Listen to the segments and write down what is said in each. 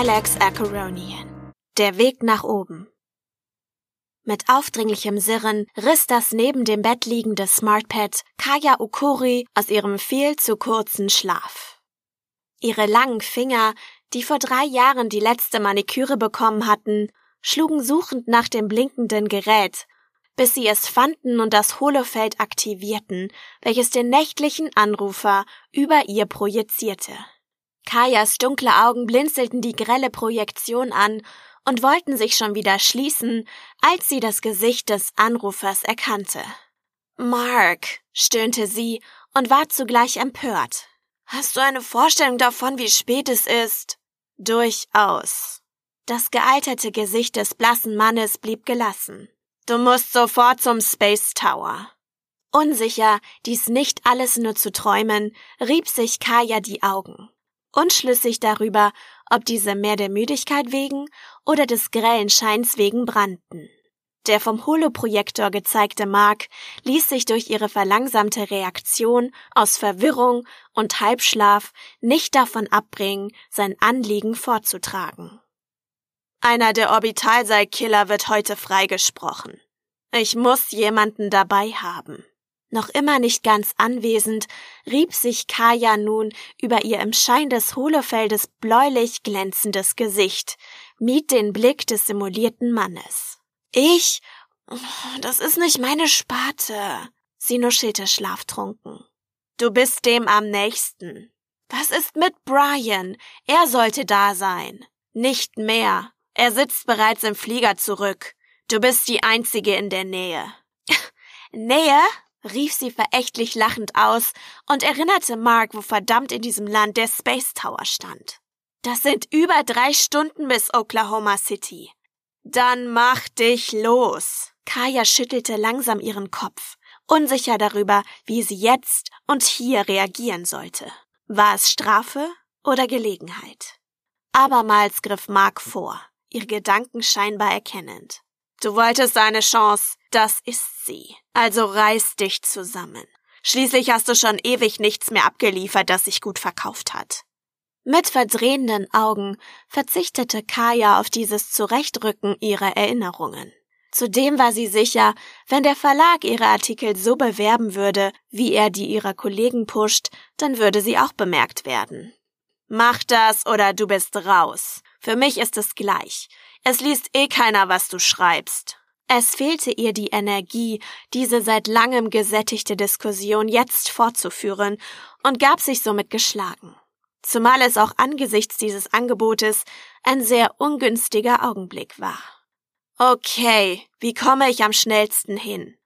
Galax Acheronian. Der Weg nach oben. Mit aufdringlichem Sirren riss das neben dem Bett liegende SmartPad Kaya Okori aus ihrem viel zu kurzen Schlaf. Ihre langen Finger, die vor drei Jahren die letzte Maniküre bekommen hatten, schlugen suchend nach dem blinkenden Gerät, bis sie es fanden und das Holofeld aktivierten, welches den nächtlichen Anrufer über ihr projizierte. Kajas dunkle Augen blinzelten die grelle Projektion an und wollten sich schon wieder schließen, als sie das Gesicht des Anrufers erkannte. Mark, stöhnte sie und war zugleich empört. Hast du eine Vorstellung davon, wie spät es ist? Durchaus. Das gealterte Gesicht des blassen Mannes blieb gelassen. Du musst sofort zum Space Tower. Unsicher, dies nicht alles nur zu träumen, rieb sich Kaya die Augen unschlüssig darüber, ob diese mehr der Müdigkeit wegen oder des grellen Scheins wegen brannten. Der vom Holoprojektor gezeigte Mark ließ sich durch ihre verlangsamte Reaktion aus Verwirrung und Halbschlaf nicht davon abbringen, sein Anliegen vorzutragen. Einer der Orbitalseilkiller wird heute freigesprochen. Ich muss jemanden dabei haben. Noch immer nicht ganz anwesend, rieb sich Kaya nun über ihr im Schein des Hohlefeldes bläulich glänzendes Gesicht, mied den Blick des simulierten Mannes. Ich? Das ist nicht meine Sparte. Sie nuschelte schlaftrunken. Du bist dem am nächsten. Was ist mit Brian? Er sollte da sein. Nicht mehr. Er sitzt bereits im Flieger zurück. Du bist die einzige in der Nähe. Nähe? Rief sie verächtlich lachend aus und erinnerte Mark, wo verdammt in diesem Land der Space Tower stand. Das sind über drei Stunden bis Oklahoma City. Dann mach dich los. Kaya schüttelte langsam ihren Kopf, unsicher darüber, wie sie jetzt und hier reagieren sollte. War es Strafe oder Gelegenheit? Abermals griff Mark vor, ihre Gedanken scheinbar erkennend. Du wolltest eine Chance, das ist sie. Also reiß dich zusammen. Schließlich hast du schon ewig nichts mehr abgeliefert, das sich gut verkauft hat. Mit verdrehenden Augen verzichtete Kaya auf dieses Zurechtrücken ihrer Erinnerungen. Zudem war sie sicher, wenn der Verlag ihre Artikel so bewerben würde, wie er die ihrer Kollegen pusht, dann würde sie auch bemerkt werden. Mach das oder du bist raus. Für mich ist es gleich. Es liest eh keiner, was du schreibst. Es fehlte ihr die Energie, diese seit langem gesättigte Diskussion jetzt fortzuführen und gab sich somit geschlagen. Zumal es auch angesichts dieses Angebotes ein sehr ungünstiger Augenblick war. Okay, wie komme ich am schnellsten hin?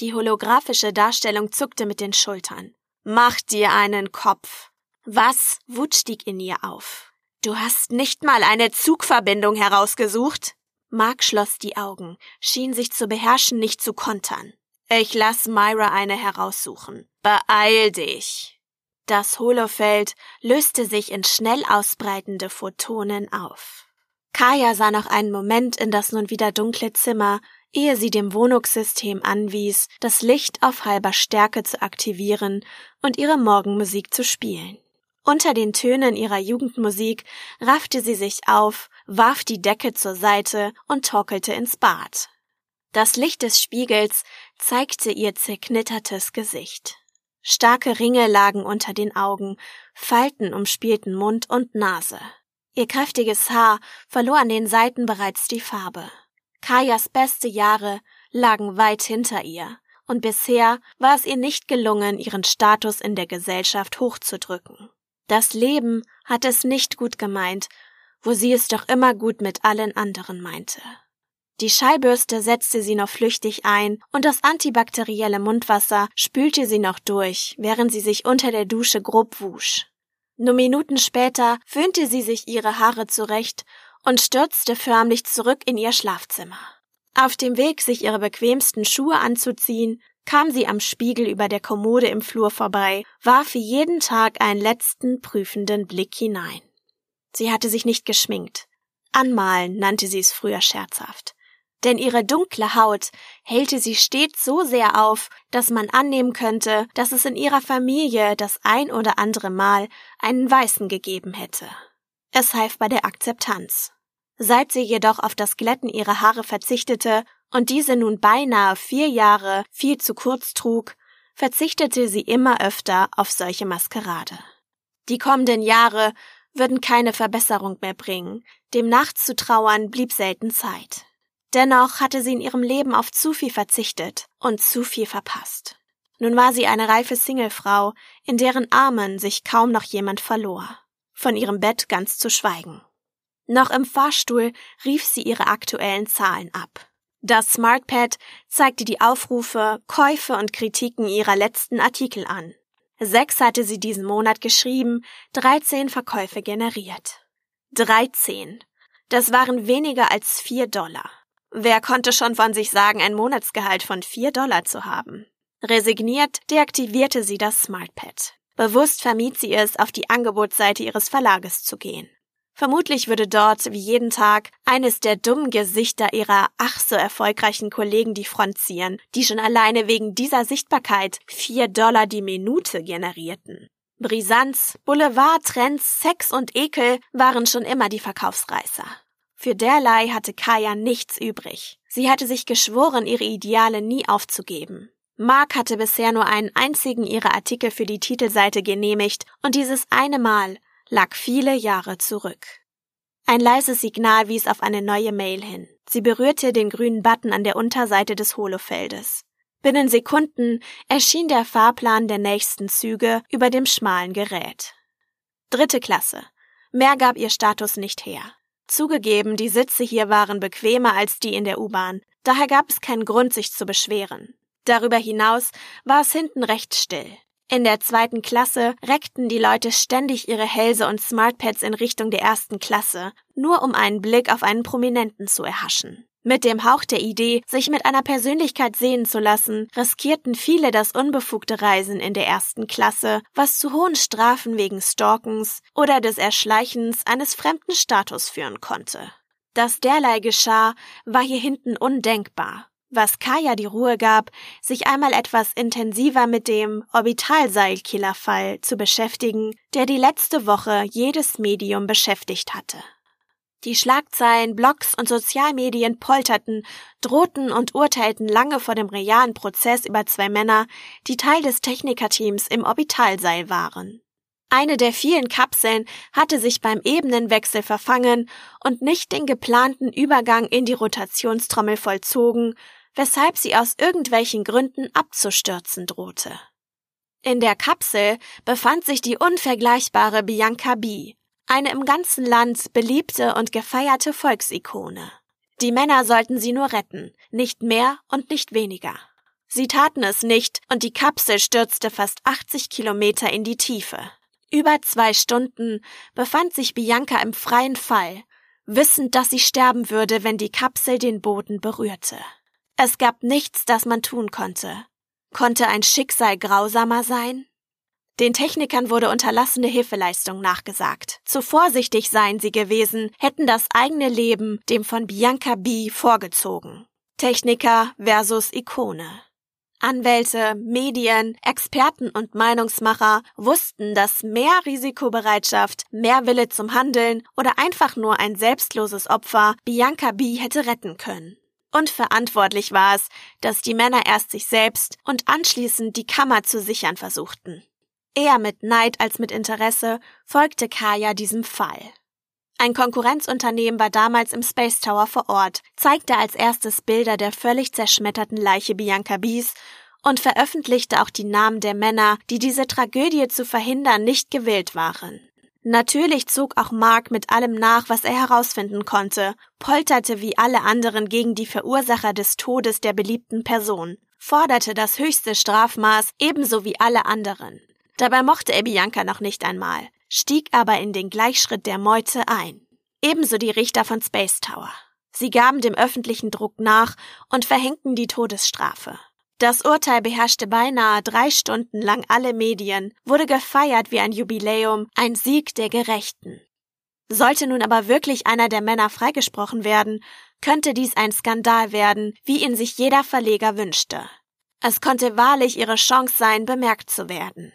Die holographische Darstellung zuckte mit den Schultern. Mach dir einen Kopf. Was? Wut stieg in ihr auf. Du hast nicht mal eine Zugverbindung herausgesucht? Mark schloss die Augen, schien sich zu beherrschen, nicht zu kontern. Ich lass Myra eine heraussuchen. Beeil dich. Das Holofeld löste sich in schnell ausbreitende Photonen auf. Kaya sah noch einen Moment in das nun wieder dunkle Zimmer, ehe sie dem Wohnungssystem anwies, das Licht auf halber Stärke zu aktivieren und ihre Morgenmusik zu spielen. Unter den Tönen ihrer Jugendmusik raffte sie sich auf, warf die Decke zur Seite und torkelte ins Bad. Das Licht des Spiegels zeigte ihr zerknittertes Gesicht. Starke Ringe lagen unter den Augen, Falten umspielten Mund und Nase. Ihr kräftiges Haar verlor an den Seiten bereits die Farbe. Kajas beste Jahre lagen weit hinter ihr, und bisher war es ihr nicht gelungen, ihren Status in der Gesellschaft hochzudrücken. Das Leben hat es nicht gut gemeint, wo sie es doch immer gut mit allen anderen meinte. Die Schallbürste setzte sie noch flüchtig ein und das antibakterielle Mundwasser spülte sie noch durch, während sie sich unter der Dusche grob wusch. Nur Minuten später föhnte sie sich ihre Haare zurecht und stürzte förmlich zurück in ihr Schlafzimmer. Auf dem Weg, sich ihre bequemsten Schuhe anzuziehen, kam sie am Spiegel über der Kommode im Flur vorbei, warf wie jeden Tag einen letzten prüfenden Blick hinein. Sie hatte sich nicht geschminkt. Anmalen nannte sie es früher scherzhaft. Denn ihre dunkle Haut hellte sie stets so sehr auf, dass man annehmen könnte, dass es in ihrer Familie das ein oder andere Mal einen Weißen gegeben hätte. Es half bei der Akzeptanz. Seit sie jedoch auf das Glätten ihrer Haare verzichtete und diese nun beinahe vier Jahre viel zu kurz trug, verzichtete sie immer öfter auf solche Maskerade. Die kommenden Jahre würden keine Verbesserung mehr bringen, dem nachzutrauern blieb selten Zeit. Dennoch hatte sie in ihrem Leben auf zu viel verzichtet und zu viel verpasst. Nun war sie eine reife Singlefrau, in deren Armen sich kaum noch jemand verlor, von ihrem Bett ganz zu schweigen. Noch im Fahrstuhl rief sie ihre aktuellen Zahlen ab. Das SmartPad zeigte die Aufrufe, Käufe und Kritiken ihrer letzten Artikel an. Sechs hatte sie diesen Monat geschrieben, 13 Verkäufe generiert. 13. Das waren weniger als vier Dollar. Wer konnte schon von sich sagen, ein Monatsgehalt von vier Dollar zu haben? Resigniert deaktivierte sie das SmartPad. Bewusst vermied sie es, auf die Angebotsseite ihres Verlages zu gehen. Vermutlich würde dort, wie jeden Tag, eines der dummen Gesichter ihrer ach so erfolgreichen Kollegen die Front ziehen, die schon alleine wegen dieser Sichtbarkeit vier Dollar die Minute generierten. Brisanz, Boulevard, Trends, Sex und Ekel waren schon immer die Verkaufsreißer. Für derlei hatte Kaya nichts übrig. Sie hatte sich geschworen, ihre Ideale nie aufzugeben. Mark hatte bisher nur einen einzigen ihrer Artikel für die Titelseite genehmigt und dieses eine Mal lag viele Jahre zurück. Ein leises Signal wies auf eine neue Mail hin. Sie berührte den grünen Button an der Unterseite des Holofeldes. Binnen Sekunden erschien der Fahrplan der nächsten Züge über dem schmalen Gerät. Dritte Klasse. Mehr gab ihr Status nicht her. Zugegeben, die Sitze hier waren bequemer als die in der U-Bahn, daher gab es keinen Grund, sich zu beschweren. Darüber hinaus war es hinten recht still. In der zweiten Klasse reckten die Leute ständig ihre Hälse und Smartpads in Richtung der ersten Klasse, nur um einen Blick auf einen Prominenten zu erhaschen. Mit dem Hauch der Idee, sich mit einer Persönlichkeit sehen zu lassen, riskierten viele das unbefugte Reisen in der ersten Klasse, was zu hohen Strafen wegen Stalkens oder des Erschleichens eines fremden Status führen konnte. Dass derlei geschah, war hier hinten undenkbar was Kaya die Ruhe gab, sich einmal etwas intensiver mit dem Orbitalseilkillerfall zu beschäftigen, der die letzte Woche jedes Medium beschäftigt hatte. Die Schlagzeilen, Blogs und Sozialmedien polterten, drohten und urteilten lange vor dem realen Prozess über zwei Männer, die Teil des Technikerteams im Orbitalseil waren. Eine der vielen Kapseln hatte sich beim Ebenenwechsel verfangen und nicht den geplanten Übergang in die Rotationstrommel vollzogen, weshalb sie aus irgendwelchen Gründen abzustürzen drohte. In der Kapsel befand sich die unvergleichbare Bianca B., eine im ganzen Land beliebte und gefeierte Volksikone. Die Männer sollten sie nur retten, nicht mehr und nicht weniger. Sie taten es nicht und die Kapsel stürzte fast 80 Kilometer in die Tiefe. Über zwei Stunden befand sich Bianca im freien Fall, wissend, dass sie sterben würde, wenn die Kapsel den Boden berührte. Es gab nichts, das man tun konnte. Konnte ein Schicksal grausamer sein? Den Technikern wurde unterlassene Hilfeleistung nachgesagt. Zu vorsichtig seien sie gewesen, hätten das eigene Leben dem von Bianca B. vorgezogen. Techniker versus Ikone. Anwälte, Medien, Experten und Meinungsmacher wussten, dass mehr Risikobereitschaft, mehr Wille zum Handeln oder einfach nur ein selbstloses Opfer Bianca B. hätte retten können. Und verantwortlich war es, dass die Männer erst sich selbst und anschließend die Kammer zu sichern versuchten. Eher mit Neid als mit Interesse folgte Kaya diesem Fall. Ein Konkurrenzunternehmen war damals im Space Tower vor Ort, zeigte als erstes Bilder der völlig zerschmetterten Leiche Bianca Bies und veröffentlichte auch die Namen der Männer, die diese Tragödie zu verhindern nicht gewillt waren. Natürlich zog auch Mark mit allem nach, was er herausfinden konnte, polterte wie alle anderen gegen die Verursacher des Todes der beliebten Person, forderte das höchste Strafmaß ebenso wie alle anderen. Dabei mochte er Bianca noch nicht einmal, stieg aber in den Gleichschritt der Meute ein. Ebenso die Richter von Space Tower. Sie gaben dem öffentlichen Druck nach und verhängten die Todesstrafe. Das Urteil beherrschte beinahe drei Stunden lang alle Medien, wurde gefeiert wie ein Jubiläum, ein Sieg der Gerechten. Sollte nun aber wirklich einer der Männer freigesprochen werden, könnte dies ein Skandal werden, wie ihn sich jeder Verleger wünschte. Es konnte wahrlich ihre Chance sein, bemerkt zu werden.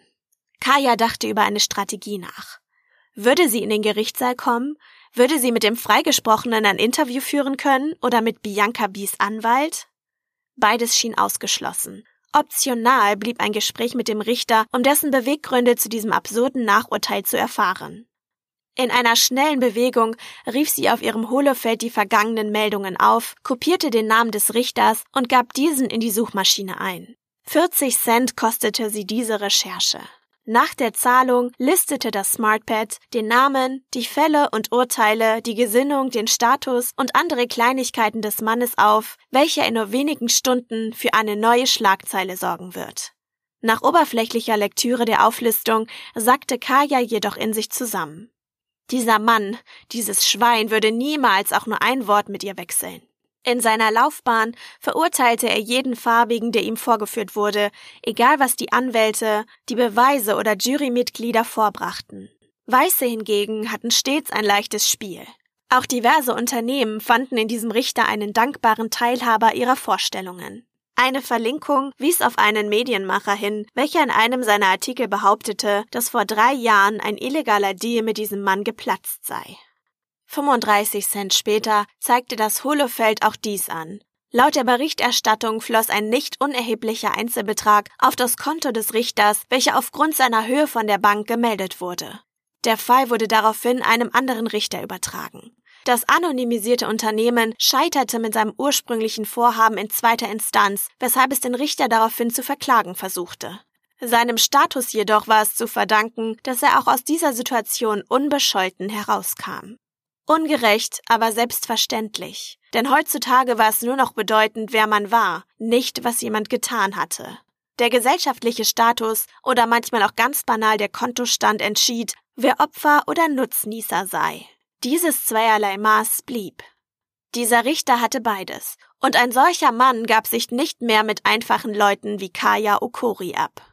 Kaya dachte über eine Strategie nach. Würde sie in den Gerichtssaal kommen? Würde sie mit dem Freigesprochenen ein Interview führen können oder mit Bianca Bies Anwalt? Beides schien ausgeschlossen. Optional blieb ein Gespräch mit dem Richter, um dessen Beweggründe zu diesem absurden Nachurteil zu erfahren. In einer schnellen Bewegung rief sie auf ihrem Holofeld die vergangenen Meldungen auf, kopierte den Namen des Richters und gab diesen in die Suchmaschine ein. 40 Cent kostete sie diese Recherche. Nach der Zahlung listete das SmartPad den Namen, die Fälle und Urteile, die Gesinnung, den Status und andere Kleinigkeiten des Mannes auf, welcher in nur wenigen Stunden für eine neue Schlagzeile sorgen wird. Nach oberflächlicher Lektüre der Auflistung sackte Kaya jedoch in sich zusammen. Dieser Mann, dieses Schwein würde niemals auch nur ein Wort mit ihr wechseln. In seiner Laufbahn verurteilte er jeden Farbigen, der ihm vorgeführt wurde, egal was die Anwälte, die Beweise oder Jurymitglieder vorbrachten. Weiße hingegen hatten stets ein leichtes Spiel. Auch diverse Unternehmen fanden in diesem Richter einen dankbaren Teilhaber ihrer Vorstellungen. Eine Verlinkung wies auf einen Medienmacher hin, welcher in einem seiner Artikel behauptete, dass vor drei Jahren ein illegaler Deal mit diesem Mann geplatzt sei. 35 Cent später zeigte das Holofeld auch dies an. Laut der Berichterstattung floss ein nicht unerheblicher Einzelbetrag auf das Konto des Richters, welcher aufgrund seiner Höhe von der Bank gemeldet wurde. Der Fall wurde daraufhin einem anderen Richter übertragen. Das anonymisierte Unternehmen scheiterte mit seinem ursprünglichen Vorhaben in zweiter Instanz, weshalb es den Richter daraufhin zu verklagen versuchte. Seinem Status jedoch war es zu verdanken, dass er auch aus dieser Situation unbescholten herauskam. Ungerecht, aber selbstverständlich. Denn heutzutage war es nur noch bedeutend, wer man war, nicht was jemand getan hatte. Der gesellschaftliche Status oder manchmal auch ganz banal der Kontostand entschied, wer Opfer oder Nutznießer sei. Dieses zweierlei Maß blieb. Dieser Richter hatte beides, und ein solcher Mann gab sich nicht mehr mit einfachen Leuten wie Kaya Okori ab.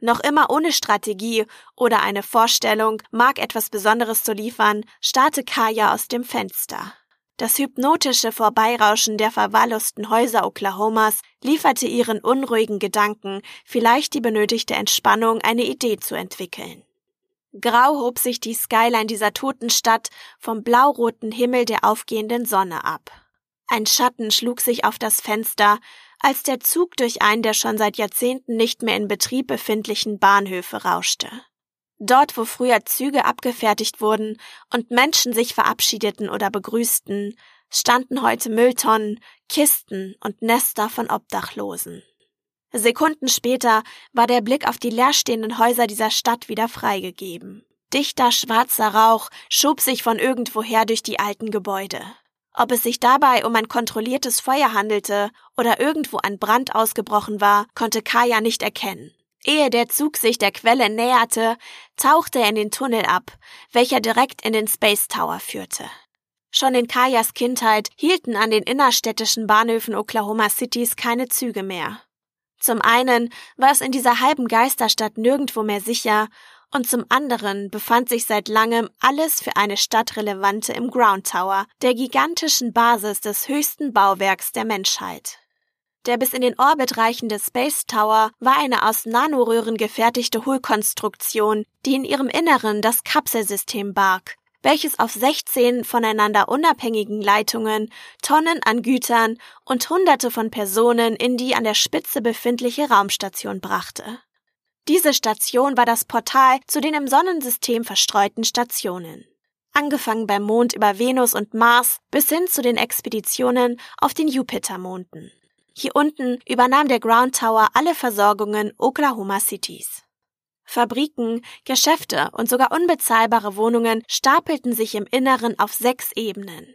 Noch immer ohne Strategie oder eine Vorstellung, mag etwas Besonderes zu liefern, starrte Kaya aus dem Fenster. Das hypnotische Vorbeirauschen der verwahrlosten Häuser Oklahomas lieferte ihren unruhigen Gedanken vielleicht die benötigte Entspannung, eine Idee zu entwickeln. Grau hob sich die Skyline dieser toten Stadt vom blauroten Himmel der aufgehenden Sonne ab. Ein Schatten schlug sich auf das Fenster, als der Zug durch einen der schon seit Jahrzehnten nicht mehr in Betrieb befindlichen Bahnhöfe rauschte. Dort, wo früher Züge abgefertigt wurden und Menschen sich verabschiedeten oder begrüßten, standen heute Mülltonnen, Kisten und Nester von Obdachlosen. Sekunden später war der Blick auf die leerstehenden Häuser dieser Stadt wieder freigegeben. Dichter schwarzer Rauch schob sich von irgendwoher durch die alten Gebäude. Ob es sich dabei um ein kontrolliertes Feuer handelte oder irgendwo ein Brand ausgebrochen war, konnte Kaya nicht erkennen. Ehe der Zug sich der Quelle näherte, tauchte er in den Tunnel ab, welcher direkt in den Space Tower führte. Schon in Kayas Kindheit hielten an den innerstädtischen Bahnhöfen Oklahoma Citys keine Züge mehr. Zum einen war es in dieser halben Geisterstadt nirgendwo mehr sicher und zum anderen befand sich seit langem alles für eine Stadt relevante im Ground Tower, der gigantischen Basis des höchsten Bauwerks der Menschheit. Der bis in den Orbit reichende Space Tower war eine aus Nanoröhren gefertigte Hohlkonstruktion, die in ihrem Inneren das Kapselsystem barg, welches auf 16 voneinander unabhängigen Leitungen Tonnen an Gütern und Hunderte von Personen in die an der Spitze befindliche Raumstation brachte. Diese Station war das Portal zu den im Sonnensystem verstreuten Stationen. Angefangen beim Mond über Venus und Mars bis hin zu den Expeditionen auf den Jupitermonden. Hier unten übernahm der Ground Tower alle Versorgungen Oklahoma Cities. Fabriken, Geschäfte und sogar unbezahlbare Wohnungen stapelten sich im Inneren auf sechs Ebenen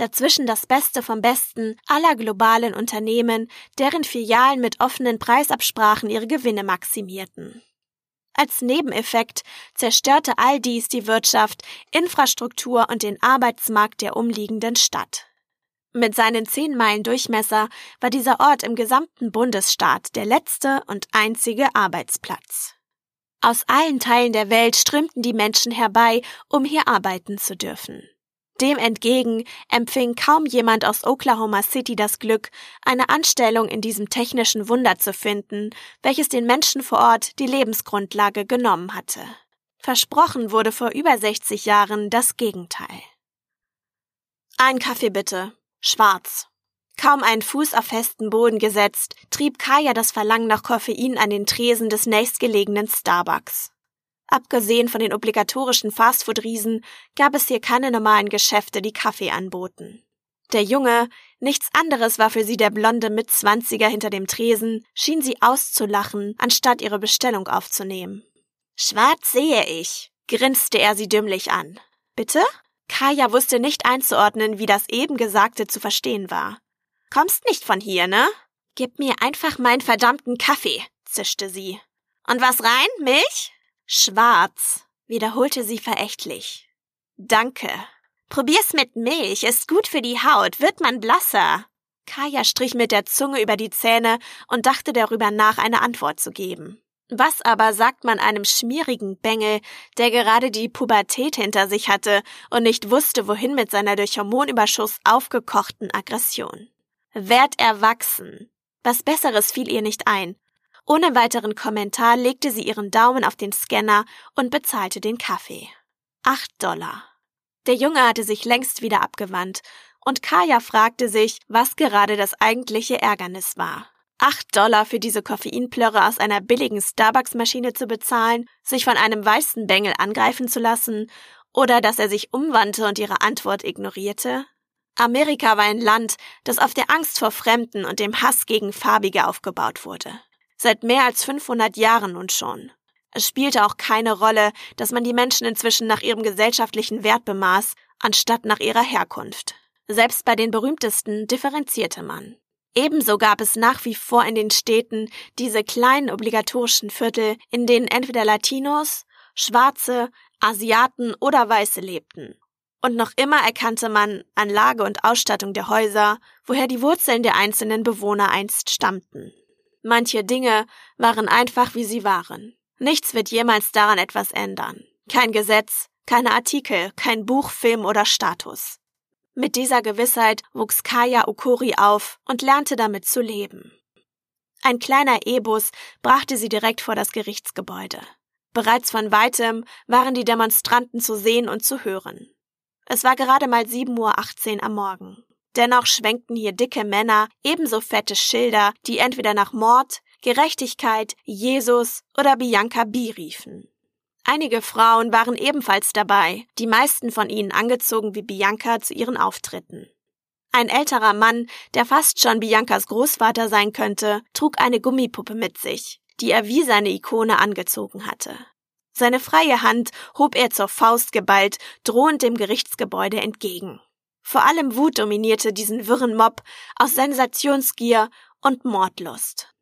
dazwischen das Beste vom Besten aller globalen Unternehmen, deren Filialen mit offenen Preisabsprachen ihre Gewinne maximierten. Als Nebeneffekt zerstörte all dies die Wirtschaft, Infrastruktur und den Arbeitsmarkt der umliegenden Stadt. Mit seinen zehn Meilen Durchmesser war dieser Ort im gesamten Bundesstaat der letzte und einzige Arbeitsplatz. Aus allen Teilen der Welt strömten die Menschen herbei, um hier arbeiten zu dürfen. Dem entgegen empfing kaum jemand aus Oklahoma City das Glück, eine Anstellung in diesem technischen Wunder zu finden, welches den Menschen vor Ort die Lebensgrundlage genommen hatte. Versprochen wurde vor über 60 Jahren das Gegenteil. Ein Kaffee bitte. Schwarz. Kaum einen Fuß auf festen Boden gesetzt, trieb Kaya das Verlangen nach Koffein an den Tresen des nächstgelegenen Starbucks. Abgesehen von den obligatorischen Fastfood-Riesen gab es hier keine normalen Geschäfte, die Kaffee anboten. Der Junge, nichts anderes war für sie der blonde Mitzwanziger hinter dem Tresen, schien sie auszulachen, anstatt ihre Bestellung aufzunehmen. Schwarz sehe ich, grinste er sie dümmlich an. Bitte? Kaya wusste nicht einzuordnen, wie das eben Gesagte zu verstehen war. Kommst nicht von hier, ne? Gib mir einfach meinen verdammten Kaffee, zischte sie. Und was rein? Milch? Schwarz, wiederholte sie verächtlich. Danke. Probier's mit Milch, ist gut für die Haut, wird man blasser. Kaya strich mit der Zunge über die Zähne und dachte darüber nach, eine Antwort zu geben. Was aber sagt man einem schmierigen Bengel, der gerade die Pubertät hinter sich hatte und nicht wusste, wohin mit seiner durch Hormonüberschuss aufgekochten Aggression? Werd erwachsen. Was Besseres fiel ihr nicht ein. Ohne weiteren Kommentar legte sie ihren Daumen auf den Scanner und bezahlte den Kaffee. Acht Dollar. Der Junge hatte sich längst wieder abgewandt, und Kaya fragte sich, was gerade das eigentliche Ärgernis war. Acht Dollar für diese Koffeinplörre aus einer billigen Starbucks-Maschine zu bezahlen, sich von einem weißen Bengel angreifen zu lassen, oder dass er sich umwandte und ihre Antwort ignorierte? Amerika war ein Land, das auf der Angst vor Fremden und dem Hass gegen Farbige aufgebaut wurde. Seit mehr als 500 Jahren nun schon. Es spielte auch keine Rolle, dass man die Menschen inzwischen nach ihrem gesellschaftlichen Wert bemaß, anstatt nach ihrer Herkunft. Selbst bei den berühmtesten differenzierte man. Ebenso gab es nach wie vor in den Städten diese kleinen obligatorischen Viertel, in denen entweder Latinos, Schwarze, Asiaten oder Weiße lebten. Und noch immer erkannte man an Lage und Ausstattung der Häuser, woher die Wurzeln der einzelnen Bewohner einst stammten. Manche Dinge waren einfach wie sie waren. Nichts wird jemals daran etwas ändern. Kein Gesetz, keine Artikel, kein Buch, Film oder Status. Mit dieser Gewissheit wuchs Kaya Okori auf und lernte damit zu leben. Ein kleiner E-Bus brachte sie direkt vor das Gerichtsgebäude. Bereits von weitem waren die Demonstranten zu sehen und zu hören. Es war gerade mal 7.18 Uhr am Morgen. Dennoch schwenkten hier dicke Männer ebenso fette Schilder, die entweder nach Mord, Gerechtigkeit, Jesus oder Bianca B riefen. Einige Frauen waren ebenfalls dabei, die meisten von ihnen angezogen wie Bianca zu ihren Auftritten. Ein älterer Mann, der fast schon Biancas Großvater sein könnte, trug eine Gummipuppe mit sich, die er wie seine Ikone angezogen hatte. Seine freie Hand hob er zur Faust geballt, drohend dem Gerichtsgebäude entgegen. Vor allem Wut dominierte diesen wirren Mob aus Sensationsgier und Mordlust.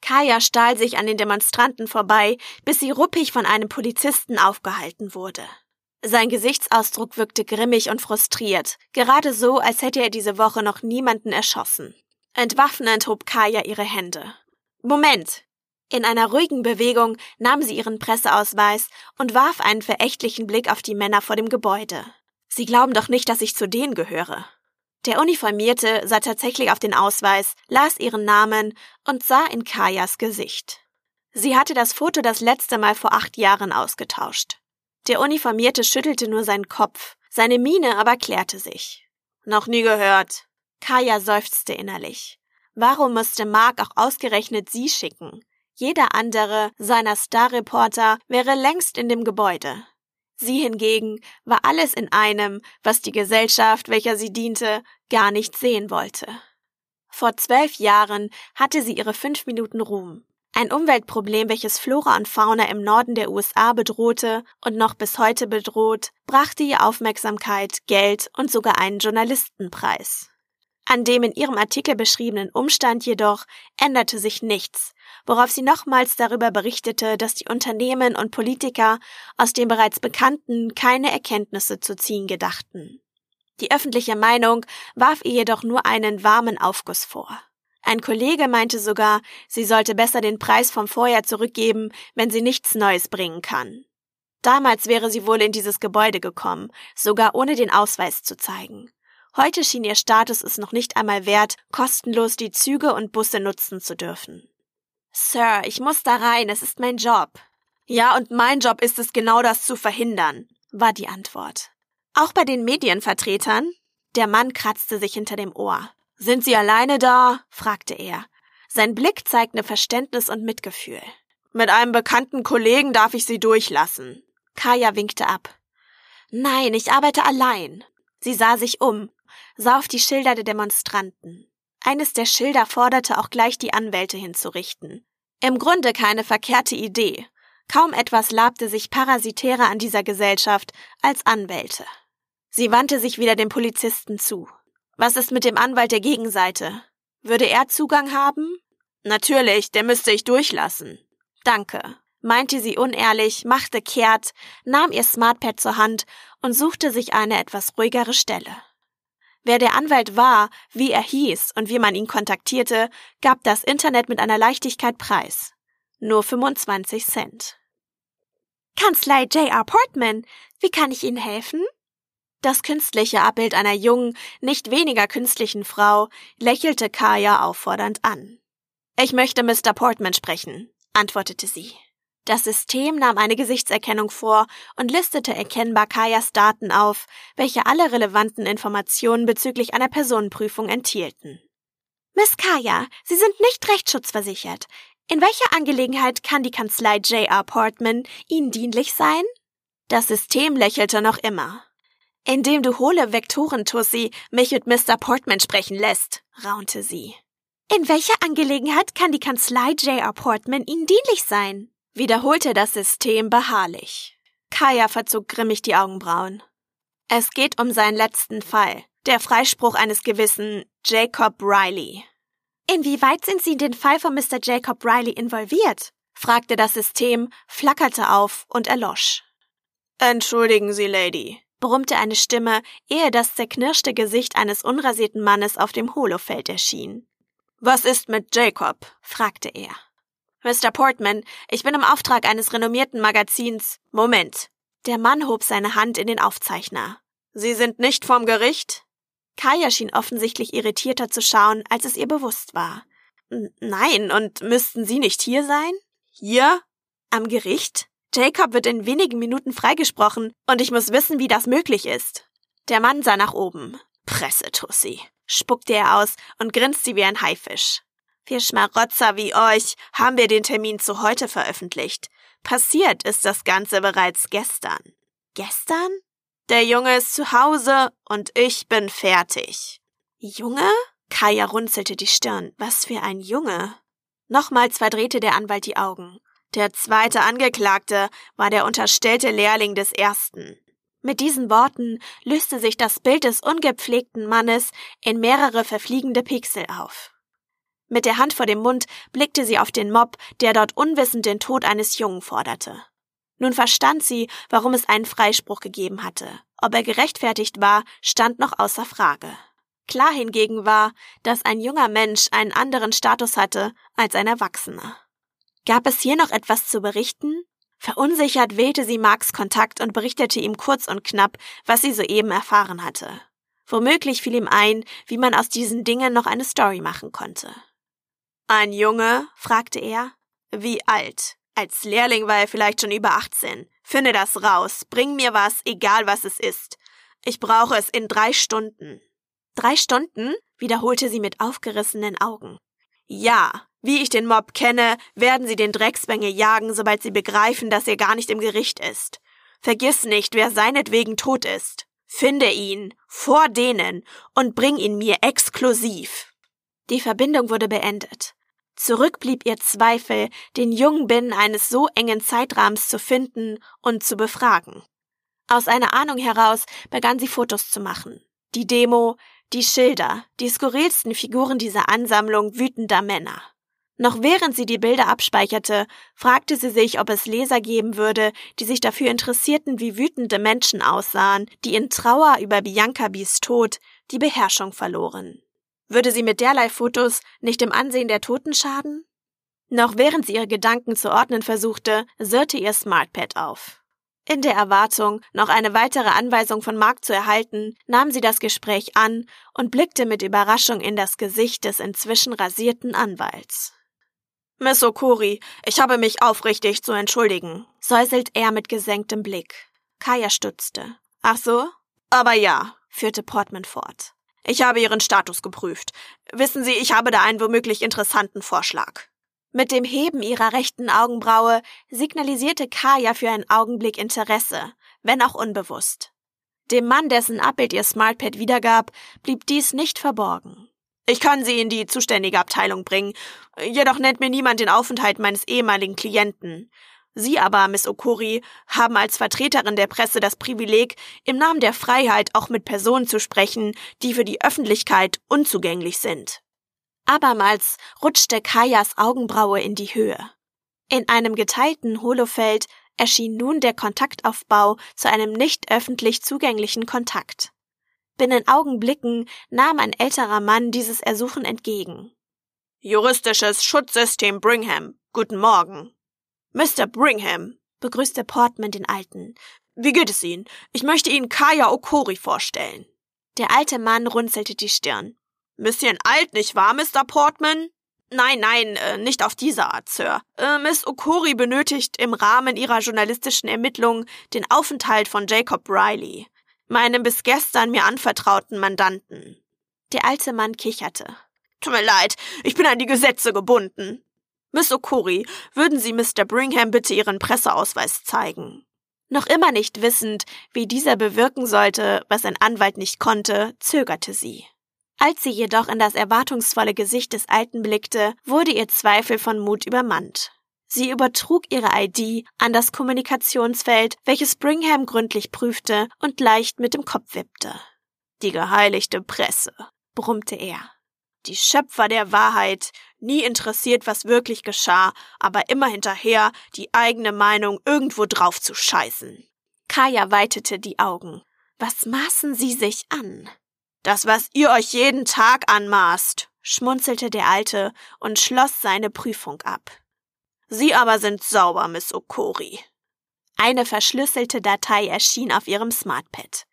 Kaya stahl sich an den Demonstranten vorbei, bis sie ruppig von einem Polizisten aufgehalten wurde. Sein Gesichtsausdruck wirkte grimmig und frustriert, gerade so, als hätte er diese Woche noch niemanden erschossen. Entwaffnend hob Kaya ihre Hände. Moment! In einer ruhigen Bewegung nahm sie ihren Presseausweis und warf einen verächtlichen Blick auf die Männer vor dem Gebäude. Sie glauben doch nicht, dass ich zu denen gehöre. Der Uniformierte sah tatsächlich auf den Ausweis, las ihren Namen und sah in Kajas Gesicht. Sie hatte das Foto das letzte Mal vor acht Jahren ausgetauscht. Der Uniformierte schüttelte nur seinen Kopf, seine Miene aber klärte sich. Noch nie gehört. Kaya seufzte innerlich. Warum musste Mark auch ausgerechnet sie schicken? Jeder andere seiner Starreporter wäre längst in dem Gebäude. Sie hingegen war alles in einem, was die Gesellschaft, welcher sie diente, gar nicht sehen wollte. Vor zwölf Jahren hatte sie ihre fünf Minuten Ruhm. Ein Umweltproblem, welches Flora und Fauna im Norden der USA bedrohte und noch bis heute bedroht, brachte ihr Aufmerksamkeit, Geld und sogar einen Journalistenpreis. An dem in ihrem Artikel beschriebenen Umstand jedoch änderte sich nichts, worauf sie nochmals darüber berichtete, dass die Unternehmen und Politiker aus dem bereits Bekannten keine Erkenntnisse zu ziehen gedachten. Die öffentliche Meinung warf ihr jedoch nur einen warmen Aufguss vor. Ein Kollege meinte sogar, sie sollte besser den Preis vom Vorjahr zurückgeben, wenn sie nichts Neues bringen kann. Damals wäre sie wohl in dieses Gebäude gekommen, sogar ohne den Ausweis zu zeigen. Heute schien ihr Status es noch nicht einmal wert, kostenlos die Züge und Busse nutzen zu dürfen. Sir, ich muss da rein, es ist mein Job. Ja, und mein Job ist es genau das zu verhindern, war die Antwort. Auch bei den Medienvertretern? Der Mann kratzte sich hinter dem Ohr. Sind Sie alleine da? fragte er. Sein Blick zeigte Verständnis und Mitgefühl. Mit einem bekannten Kollegen darf ich Sie durchlassen. Kaya winkte ab. Nein, ich arbeite allein. Sie sah sich um, sah auf die Schilder der Demonstranten. Eines der Schilder forderte auch gleich die Anwälte hinzurichten. Im Grunde keine verkehrte Idee. Kaum etwas labte sich parasitärer an dieser Gesellschaft als Anwälte. Sie wandte sich wieder dem Polizisten zu. Was ist mit dem Anwalt der Gegenseite? Würde er Zugang haben? Natürlich, der müsste ich durchlassen. Danke, meinte sie unehrlich, machte kehrt, nahm ihr Smartpad zur Hand und suchte sich eine etwas ruhigere Stelle. Wer der Anwalt war, wie er hieß und wie man ihn kontaktierte, gab das Internet mit einer Leichtigkeit preis. Nur 25 Cent. Kanzlei J.R. Portman, wie kann ich Ihnen helfen? Das künstliche Abbild einer jungen, nicht weniger künstlichen Frau lächelte Kaya auffordernd an. Ich möchte Mr. Portman sprechen, antwortete sie. Das System nahm eine Gesichtserkennung vor und listete erkennbar Kajas Daten auf, welche alle relevanten Informationen bezüglich einer Personenprüfung enthielten. Miss Kaya, Sie sind nicht rechtsschutzversichert. In welcher Angelegenheit kann die Kanzlei J.R. Portman Ihnen dienlich sein? Das System lächelte noch immer. Indem du hohle Vektoren, Tussi, mich mit Mr. Portman sprechen lässt, raunte sie. In welcher Angelegenheit kann die Kanzlei J.R. Portman Ihnen dienlich sein? Wiederholte das System beharrlich. Kaya verzog grimmig die Augenbrauen. Es geht um seinen letzten Fall, der Freispruch eines gewissen Jacob Riley. Inwieweit sind Sie in den Fall von Mr. Jacob Riley involviert? fragte das System, flackerte auf und erlosch. Entschuldigen Sie, Lady, brummte eine Stimme, ehe das zerknirschte Gesicht eines unrasierten Mannes auf dem Holofeld erschien. Was ist mit Jacob? fragte er. Mr. Portman, ich bin im Auftrag eines renommierten Magazins. Moment. Der Mann hob seine Hand in den Aufzeichner. Sie sind nicht vom Gericht? Kaya schien offensichtlich irritierter zu schauen, als es ihr bewusst war. Nein, und müssten Sie nicht hier sein? Hier? Am Gericht? Jacob wird in wenigen Minuten freigesprochen, und ich muss wissen, wie das möglich ist. Der Mann sah nach oben. Pressetussi, spuckte er aus und grinste wie ein Haifisch. Wir Schmarotzer wie euch haben wir den Termin zu heute veröffentlicht. Passiert ist das Ganze bereits gestern. Gestern? Der Junge ist zu Hause und ich bin fertig. Junge? Kaya runzelte die Stirn. Was für ein Junge. Nochmals verdrehte der Anwalt die Augen. Der zweite Angeklagte war der unterstellte Lehrling des ersten. Mit diesen Worten löste sich das Bild des ungepflegten Mannes in mehrere verfliegende Pixel auf. Mit der Hand vor dem Mund blickte sie auf den Mob, der dort unwissend den Tod eines Jungen forderte. Nun verstand sie, warum es einen Freispruch gegeben hatte. Ob er gerechtfertigt war, stand noch außer Frage. Klar hingegen war, dass ein junger Mensch einen anderen Status hatte als ein Erwachsener. Gab es hier noch etwas zu berichten? Verunsichert wählte sie Marks Kontakt und berichtete ihm kurz und knapp, was sie soeben erfahren hatte. Womöglich fiel ihm ein, wie man aus diesen Dingen noch eine Story machen konnte. Ein Junge? fragte er. Wie alt? Als Lehrling war er vielleicht schon über 18. Finde das raus. Bring mir was, egal was es ist. Ich brauche es in drei Stunden. Drei Stunden? wiederholte sie mit aufgerissenen Augen. Ja, wie ich den Mob kenne, werden sie den Drecksbengel jagen, sobald sie begreifen, dass er gar nicht im Gericht ist. Vergiss nicht, wer seinetwegen tot ist. Finde ihn, vor denen, und bring ihn mir exklusiv. Die Verbindung wurde beendet. Zurück blieb ihr Zweifel, den Jungen binnen eines so engen Zeitrahmens zu finden und zu befragen. Aus einer Ahnung heraus begann sie Fotos zu machen. Die Demo, die Schilder, die skurrilsten Figuren dieser Ansammlung wütender Männer. Noch während sie die Bilder abspeicherte, fragte sie sich, ob es Leser geben würde, die sich dafür interessierten, wie wütende Menschen aussahen, die in Trauer über Bianca Bies Tod die Beherrschung verloren. Würde sie mit derlei Fotos nicht dem Ansehen der Toten schaden? Noch während sie ihre Gedanken zu ordnen versuchte, sirrte ihr Smartpad auf. In der Erwartung, noch eine weitere Anweisung von Mark zu erhalten, nahm sie das Gespräch an und blickte mit Überraschung in das Gesicht des inzwischen rasierten Anwalts. Miss Okuri, ich habe mich aufrichtig zu entschuldigen, säuselt er mit gesenktem Blick. Kaya stutzte. Ach so? Aber ja, führte Portman fort. Ich habe Ihren Status geprüft. Wissen Sie, ich habe da einen womöglich interessanten Vorschlag. Mit dem Heben ihrer rechten Augenbraue signalisierte Kaya für einen Augenblick Interesse, wenn auch unbewusst. Dem Mann, dessen Abbild ihr Smartpad wiedergab, blieb dies nicht verborgen. Ich kann Sie in die zuständige Abteilung bringen, jedoch nennt mir niemand den Aufenthalt meines ehemaligen Klienten. Sie aber, Miss Okori, haben als Vertreterin der Presse das Privileg, im Namen der Freiheit auch mit Personen zu sprechen, die für die Öffentlichkeit unzugänglich sind. Abermals rutschte Kajas Augenbraue in die Höhe. In einem geteilten Holofeld erschien nun der Kontaktaufbau zu einem nicht öffentlich zugänglichen Kontakt. Binnen Augenblicken nahm ein älterer Mann dieses Ersuchen entgegen. Juristisches Schutzsystem Brigham. Guten Morgen. Mr. Brigham, begrüßte Portman den Alten. Wie geht es Ihnen? Ich möchte Ihnen Kaya Okori vorstellen. Der alte Mann runzelte die Stirn. Bisschen alt, nicht wahr, Mr. Portman? Nein, nein, äh, nicht auf diese Art, Sir. Äh, Miss Okori benötigt im Rahmen ihrer journalistischen Ermittlungen den Aufenthalt von Jacob Riley meinem bis gestern mir anvertrauten Mandanten. Der alte Mann kicherte. Tut mir leid, ich bin an die Gesetze gebunden. Miss Okori, würden Sie Mr. Brigham bitte Ihren Presseausweis zeigen? Noch immer nicht wissend, wie dieser bewirken sollte, was ein Anwalt nicht konnte, zögerte sie. Als sie jedoch in das erwartungsvolle Gesicht des Alten blickte, wurde ihr Zweifel von Mut übermannt. Sie übertrug ihre ID an das Kommunikationsfeld, welches Brigham gründlich prüfte und leicht mit dem Kopf wippte. Die geheiligte Presse, brummte er. Die Schöpfer der Wahrheit, nie interessiert, was wirklich geschah, aber immer hinterher, die eigene Meinung irgendwo drauf zu scheißen. Kaya weitete die Augen. Was maßen Sie sich an? Das, was ihr euch jeden Tag anmaßt, schmunzelte der Alte und schloss seine Prüfung ab. Sie aber sind sauber, Miss Okori. Eine verschlüsselte Datei erschien auf ihrem Smartpad.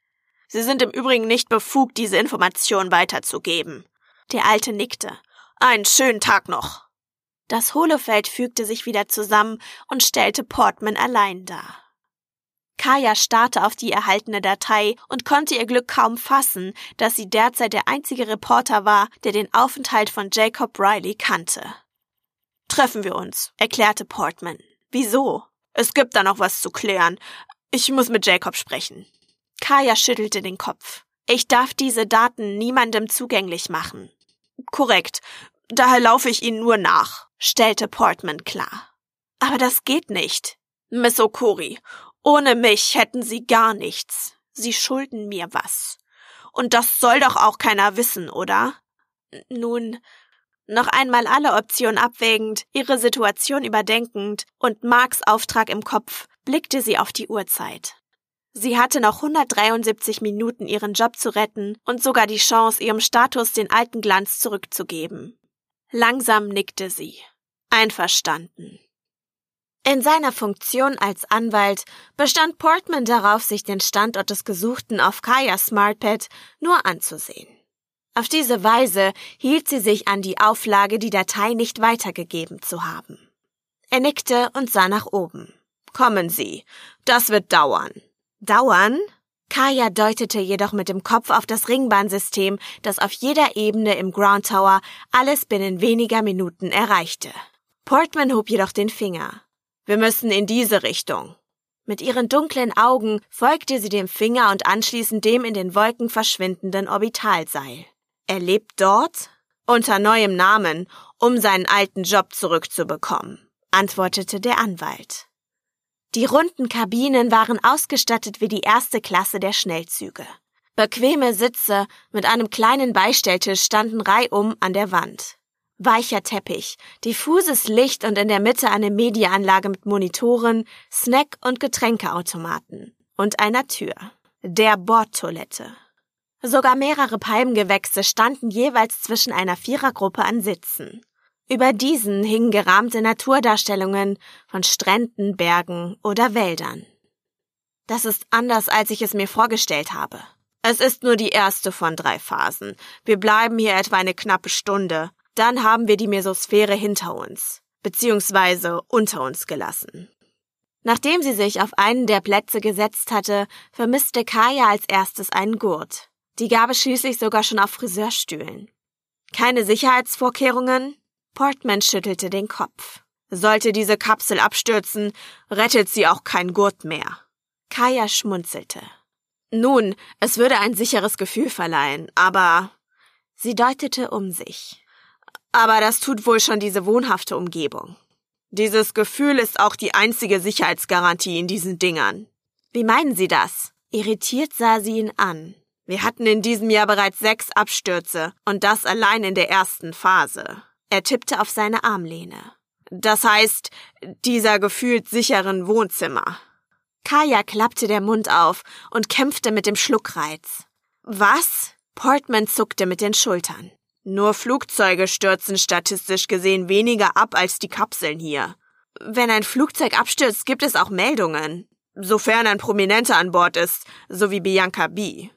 Sie sind im Übrigen nicht befugt, diese Information weiterzugeben. Der Alte nickte. Einen schönen Tag noch. Das Holofeld fügte sich wieder zusammen und stellte Portman allein dar. Kaya starrte auf die erhaltene Datei und konnte ihr Glück kaum fassen, dass sie derzeit der einzige Reporter war, der den Aufenthalt von Jacob Riley kannte. Treffen wir uns, erklärte Portman. Wieso? Es gibt da noch was zu klären. Ich muss mit Jacob sprechen. Kaya schüttelte den Kopf. Ich darf diese Daten niemandem zugänglich machen. Korrekt. Daher laufe ich Ihnen nur nach, stellte Portman klar. Aber das geht nicht. Miss Okori, ohne mich hätten Sie gar nichts. Sie schulden mir was. Und das soll doch auch keiner wissen, oder? Nun, noch einmal alle Optionen abwägend, ihre Situation überdenkend und Marks Auftrag im Kopf, blickte sie auf die Uhrzeit. Sie hatte noch 173 Minuten ihren Job zu retten und sogar die Chance, ihrem Status den alten Glanz zurückzugeben. Langsam nickte sie. Einverstanden. In seiner Funktion als Anwalt bestand Portman darauf, sich den Standort des Gesuchten auf Kaya Smartpad nur anzusehen. Auf diese Weise hielt sie sich an die Auflage, die Datei nicht weitergegeben zu haben. Er nickte und sah nach oben. Kommen Sie. Das wird dauern. Dauern? Kaya deutete jedoch mit dem Kopf auf das Ringbahnsystem, das auf jeder Ebene im Ground Tower alles binnen weniger Minuten erreichte. Portman hob jedoch den Finger. Wir müssen in diese Richtung. Mit ihren dunklen Augen folgte sie dem Finger und anschließend dem in den Wolken verschwindenden Orbitalseil. Er lebt dort? Unter neuem Namen, um seinen alten Job zurückzubekommen, antwortete der Anwalt. Die runden Kabinen waren ausgestattet wie die erste Klasse der Schnellzüge. Bequeme Sitze mit einem kleinen Beistelltisch standen reihum an der Wand. Weicher Teppich, diffuses Licht und in der Mitte eine Mediaanlage mit Monitoren, Snack- und Getränkeautomaten und einer Tür. Der Bordtoilette. Sogar mehrere Palmgewächse standen jeweils zwischen einer Vierergruppe an Sitzen. Über diesen hingen gerahmte Naturdarstellungen von Stränden, Bergen oder Wäldern. Das ist anders, als ich es mir vorgestellt habe. Es ist nur die erste von drei Phasen. Wir bleiben hier etwa eine knappe Stunde. Dann haben wir die Mesosphäre hinter uns. beziehungsweise unter uns gelassen. Nachdem sie sich auf einen der Plätze gesetzt hatte, vermisste Kaya als erstes einen Gurt. Die gab es schließlich sogar schon auf Friseurstühlen. Keine Sicherheitsvorkehrungen? Portman schüttelte den Kopf. Sollte diese Kapsel abstürzen, rettet sie auch kein Gurt mehr. Kaya schmunzelte. Nun, es würde ein sicheres Gefühl verleihen, aber sie deutete um sich. Aber das tut wohl schon diese wohnhafte Umgebung. Dieses Gefühl ist auch die einzige Sicherheitsgarantie in diesen Dingern. Wie meinen Sie das? Irritiert sah sie ihn an. Wir hatten in diesem Jahr bereits sechs Abstürze und das allein in der ersten Phase. Er tippte auf seine Armlehne. Das heißt, dieser gefühlt sicheren Wohnzimmer. Kaya klappte der Mund auf und kämpfte mit dem Schluckreiz. Was? Portman zuckte mit den Schultern. Nur Flugzeuge stürzen statistisch gesehen weniger ab als die Kapseln hier. Wenn ein Flugzeug abstürzt, gibt es auch Meldungen. Sofern ein Prominenter an Bord ist, so wie Bianca B.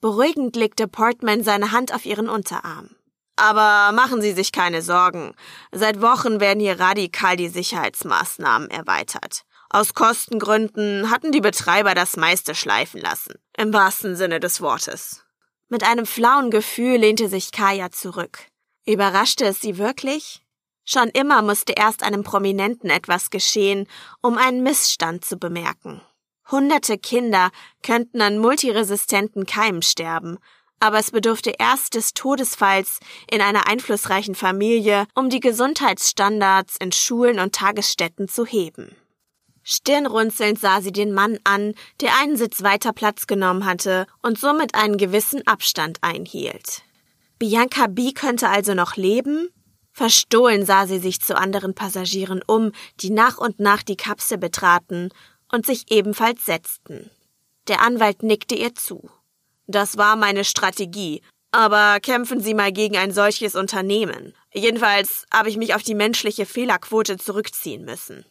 Beruhigend legte Portman seine Hand auf ihren Unterarm. Aber machen Sie sich keine Sorgen. Seit Wochen werden hier radikal die Sicherheitsmaßnahmen erweitert. Aus Kostengründen hatten die Betreiber das meiste schleifen lassen. Im wahrsten Sinne des Wortes. Mit einem flauen Gefühl lehnte sich Kaya zurück. Überraschte es sie wirklich? Schon immer musste erst einem Prominenten etwas geschehen, um einen Missstand zu bemerken. Hunderte Kinder könnten an multiresistenten Keimen sterben, aber es bedurfte erst des Todesfalls in einer einflussreichen Familie, um die Gesundheitsstandards in Schulen und Tagesstätten zu heben. Stirnrunzelnd sah sie den Mann an, der einen Sitz weiter Platz genommen hatte und somit einen gewissen Abstand einhielt. Bianca B. könnte also noch leben? Verstohlen sah sie sich zu anderen Passagieren um, die nach und nach die Kapsel betraten und sich ebenfalls setzten. Der Anwalt nickte ihr zu. Das war meine Strategie. Aber kämpfen Sie mal gegen ein solches Unternehmen. Jedenfalls habe ich mich auf die menschliche Fehlerquote zurückziehen müssen.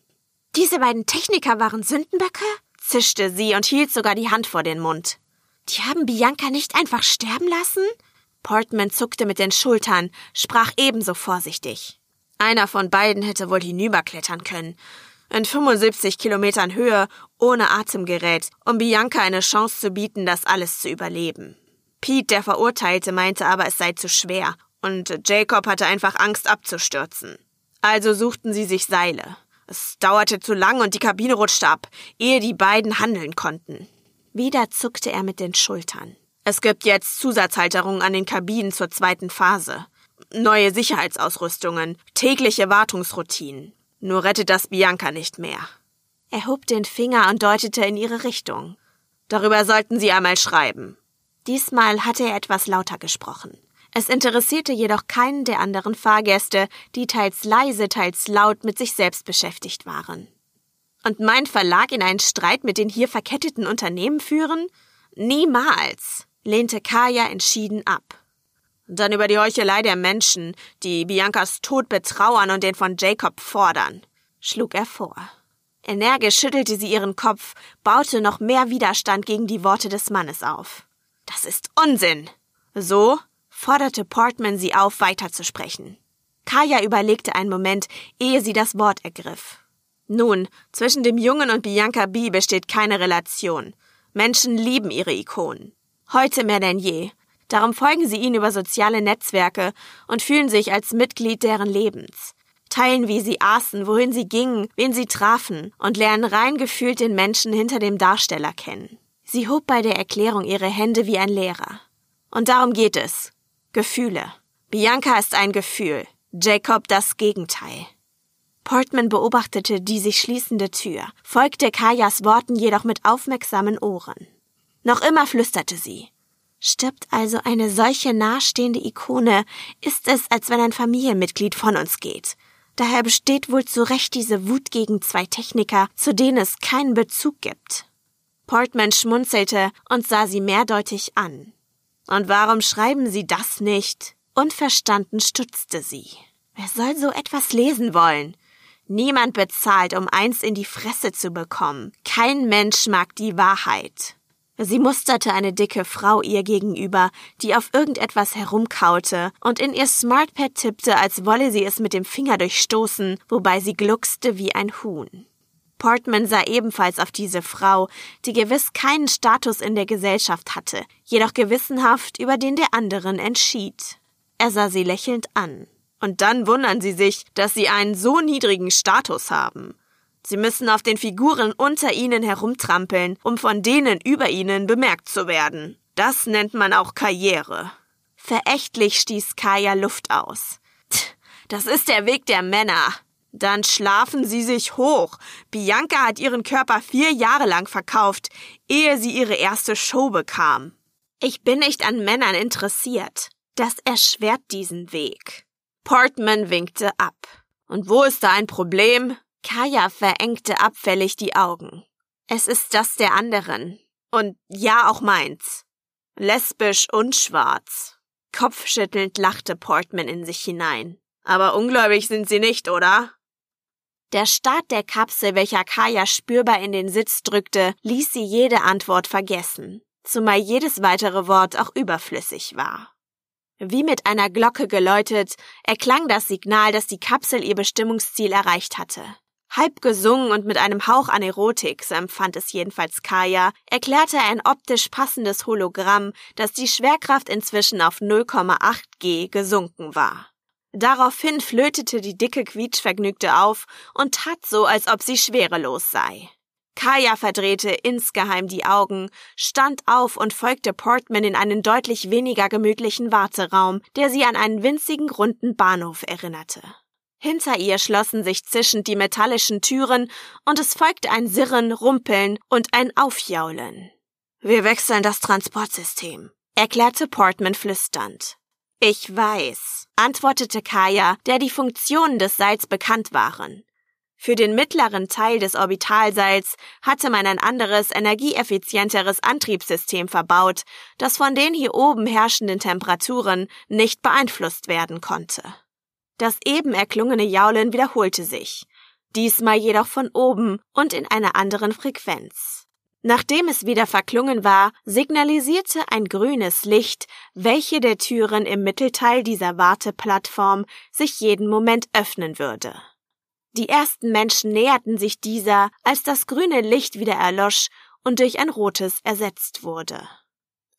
Diese beiden Techniker waren Sündenböcke? zischte sie und hielt sogar die Hand vor den Mund. Die haben Bianca nicht einfach sterben lassen? Portman zuckte mit den Schultern, sprach ebenso vorsichtig. Einer von beiden hätte wohl hinüberklettern können. In 75 Kilometern Höhe, ohne Atemgerät, um Bianca eine Chance zu bieten, das alles zu überleben. Pete, der Verurteilte, meinte aber, es sei zu schwer, und Jacob hatte einfach Angst abzustürzen. Also suchten sie sich Seile. Es dauerte zu lang und die Kabine rutschte ab, ehe die beiden handeln konnten. Wieder zuckte er mit den Schultern. Es gibt jetzt Zusatzhalterungen an den Kabinen zur zweiten Phase. Neue Sicherheitsausrüstungen, tägliche Wartungsroutinen. Nur rettet das Bianca nicht mehr. Er hob den Finger und deutete in ihre Richtung. Darüber sollten Sie einmal schreiben. Diesmal hatte er etwas lauter gesprochen. Es interessierte jedoch keinen der anderen Fahrgäste, die teils leise, teils laut mit sich selbst beschäftigt waren. Und mein Verlag in einen Streit mit den hier verketteten Unternehmen führen? Niemals, lehnte Kaya entschieden ab. Und dann über die Heuchelei der Menschen, die Biancas Tod betrauern und den von Jacob fordern, schlug er vor. Energisch schüttelte sie ihren Kopf, baute noch mehr Widerstand gegen die Worte des Mannes auf. Das ist Unsinn. So forderte Portman sie auf, weiterzusprechen. Kaya überlegte einen Moment, ehe sie das Wort ergriff. Nun, zwischen dem Jungen und Bianca B besteht keine Relation. Menschen lieben ihre Ikonen. Heute mehr denn je. Darum folgen sie ihnen über soziale Netzwerke und fühlen sich als Mitglied deren Lebens. Teilen, wie sie aßen, wohin sie gingen, wen sie trafen und lernen rein gefühlt den Menschen hinter dem Darsteller kennen. Sie hob bei der Erklärung ihre Hände wie ein Lehrer. Und darum geht es. Gefühle. Bianca ist ein Gefühl, Jacob das Gegenteil. Portman beobachtete die sich schließende Tür, folgte Kajas Worten jedoch mit aufmerksamen Ohren. Noch immer flüsterte sie. Stirbt also eine solche nahestehende Ikone, ist es, als wenn ein Familienmitglied von uns geht. Daher besteht wohl zu Recht diese Wut gegen zwei Techniker, zu denen es keinen Bezug gibt. Portman schmunzelte und sah sie mehrdeutig an. Und warum schreiben Sie das nicht? Unverstanden stutzte sie. Wer soll so etwas lesen wollen? Niemand bezahlt, um eins in die Fresse zu bekommen. Kein Mensch mag die Wahrheit. Sie musterte eine dicke Frau ihr gegenüber, die auf irgendetwas herumkaute und in ihr Smartpad tippte, als wolle sie es mit dem Finger durchstoßen, wobei sie gluckste wie ein Huhn. Portman sah ebenfalls auf diese Frau, die gewiss keinen Status in der Gesellschaft hatte, jedoch gewissenhaft über den der anderen entschied. Er sah sie lächelnd an. Und dann wundern sie sich, dass sie einen so niedrigen Status haben. Sie müssen auf den Figuren unter ihnen herumtrampeln, um von denen über ihnen bemerkt zu werden. Das nennt man auch Karriere. Verächtlich stieß Kaya Luft aus. Das ist der Weg der Männer. Dann schlafen sie sich hoch. Bianca hat ihren Körper vier Jahre lang verkauft, ehe sie ihre erste Show bekam. Ich bin nicht an Männern interessiert. Das erschwert diesen Weg. Portman winkte ab. Und wo ist da ein Problem? Kaya verengte abfällig die Augen. Es ist das der anderen. Und ja, auch meins. Lesbisch und schwarz. Kopfschüttelnd lachte Portman in sich hinein. Aber ungläubig sind sie nicht, oder? Der Start der Kapsel, welcher Kaya spürbar in den Sitz drückte, ließ sie jede Antwort vergessen, zumal jedes weitere Wort auch überflüssig war. Wie mit einer Glocke geläutet, erklang das Signal, dass die Kapsel ihr Bestimmungsziel erreicht hatte. Halb gesungen und mit einem Hauch an Erotik, so empfand es jedenfalls Kaya, erklärte ein optisch passendes Hologramm, dass die Schwerkraft inzwischen auf 0,8 G gesunken war. Daraufhin flötete die dicke Quietschvergnügte auf und tat so, als ob sie schwerelos sei. Kaya verdrehte insgeheim die Augen, stand auf und folgte Portman in einen deutlich weniger gemütlichen Warteraum, der sie an einen winzigen runden Bahnhof erinnerte. Hinter ihr schlossen sich zischend die metallischen Türen und es folgte ein Sirren, Rumpeln und ein Aufjaulen. Wir wechseln das Transportsystem, erklärte Portman flüsternd. Ich weiß, antwortete Kaya, der die Funktionen des Seils bekannt waren. Für den mittleren Teil des Orbitalseils hatte man ein anderes, energieeffizienteres Antriebssystem verbaut, das von den hier oben herrschenden Temperaturen nicht beeinflusst werden konnte. Das eben erklungene Jaulen wiederholte sich, diesmal jedoch von oben und in einer anderen Frequenz. Nachdem es wieder verklungen war, signalisierte ein grünes Licht, welche der Türen im Mittelteil dieser Warteplattform sich jeden Moment öffnen würde. Die ersten Menschen näherten sich dieser, als das grüne Licht wieder erlosch und durch ein rotes ersetzt wurde.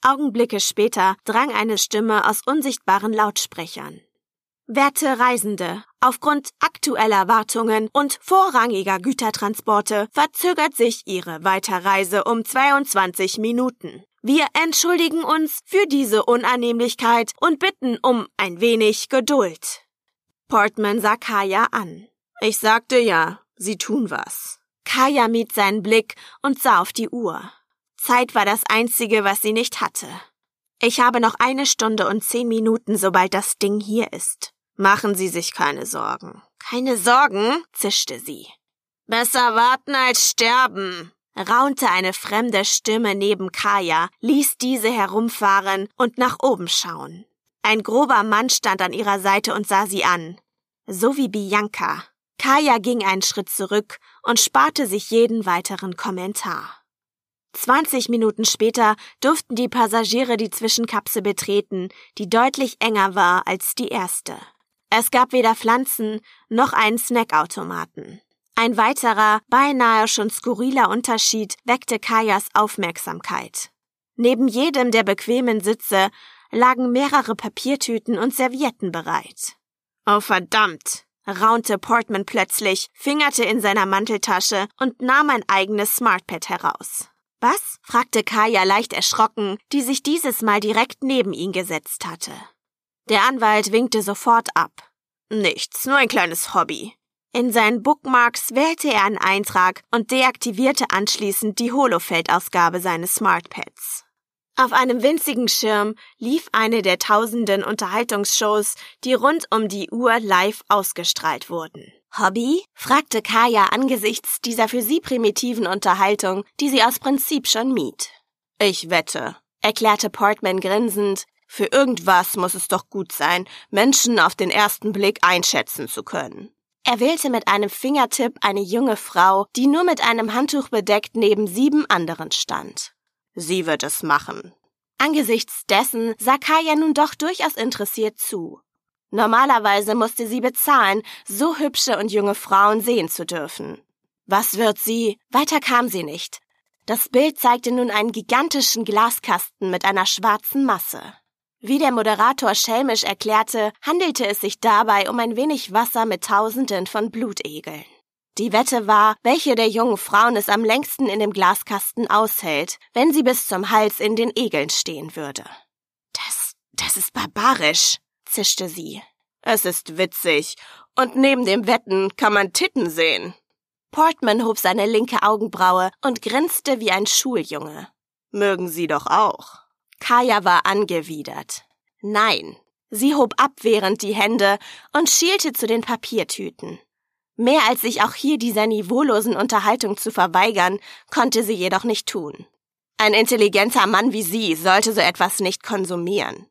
Augenblicke später drang eine Stimme aus unsichtbaren Lautsprechern. Werte Reisende, aufgrund aktueller Wartungen und vorrangiger Gütertransporte verzögert sich Ihre Weiterreise um 22 Minuten. Wir entschuldigen uns für diese Unannehmlichkeit und bitten um ein wenig Geduld. Portman sah Kaya an. Ich sagte ja, Sie tun was. Kaya mied seinen Blick und sah auf die Uhr. Zeit war das Einzige, was sie nicht hatte. Ich habe noch eine Stunde und zehn Minuten, sobald das Ding hier ist. Machen Sie sich keine Sorgen. Keine Sorgen? zischte sie. Besser warten als sterben, raunte eine fremde Stimme neben Kaya, ließ diese herumfahren und nach oben schauen. Ein grober Mann stand an ihrer Seite und sah sie an. So wie Bianca. Kaya ging einen Schritt zurück und sparte sich jeden weiteren Kommentar. Zwanzig Minuten später durften die Passagiere die Zwischenkapsel betreten, die deutlich enger war als die erste. Es gab weder Pflanzen noch einen Snackautomaten. Ein weiterer, beinahe schon skurriler Unterschied weckte Kajas Aufmerksamkeit. Neben jedem der bequemen Sitze lagen mehrere Papiertüten und Servietten bereit. Oh verdammt, raunte Portman plötzlich, fingerte in seiner Manteltasche und nahm ein eigenes Smartpad heraus. Was? fragte Kaya leicht erschrocken, die sich dieses Mal direkt neben ihn gesetzt hatte. Der Anwalt winkte sofort ab. Nichts, nur ein kleines Hobby. In seinen Bookmarks wählte er einen Eintrag und deaktivierte anschließend die Holofeld-Ausgabe seines Smartpads. Auf einem winzigen Schirm lief eine der tausenden Unterhaltungsshows, die rund um die Uhr live ausgestrahlt wurden. Hobby? fragte Kaya angesichts dieser für sie primitiven Unterhaltung, die sie aus Prinzip schon mied. Ich wette, erklärte Portman grinsend, für irgendwas muss es doch gut sein, Menschen auf den ersten Blick einschätzen zu können. Er wählte mit einem Fingertipp eine junge Frau, die nur mit einem Handtuch bedeckt neben sieben anderen stand. Sie wird es machen. Angesichts dessen sah Kaya nun doch durchaus interessiert zu. Normalerweise musste sie bezahlen, so hübsche und junge Frauen sehen zu dürfen. Was wird sie? Weiter kam sie nicht. Das Bild zeigte nun einen gigantischen Glaskasten mit einer schwarzen Masse. Wie der Moderator schelmisch erklärte, handelte es sich dabei um ein wenig Wasser mit Tausenden von Blutegeln. Die Wette war, welche der jungen Frauen es am längsten in dem Glaskasten aushält, wenn sie bis zum Hals in den Egeln stehen würde. Das, das ist barbarisch, zischte sie. Es ist witzig, und neben dem Wetten kann man Titten sehen. Portman hob seine linke Augenbraue und grinste wie ein Schuljunge. Mögen Sie doch auch. Kaya war angewidert. Nein. Sie hob abwehrend die Hände und schielte zu den Papiertüten. Mehr als sich auch hier dieser niveaulosen Unterhaltung zu verweigern, konnte sie jedoch nicht tun. Ein intelligenter Mann wie Sie sollte so etwas nicht konsumieren.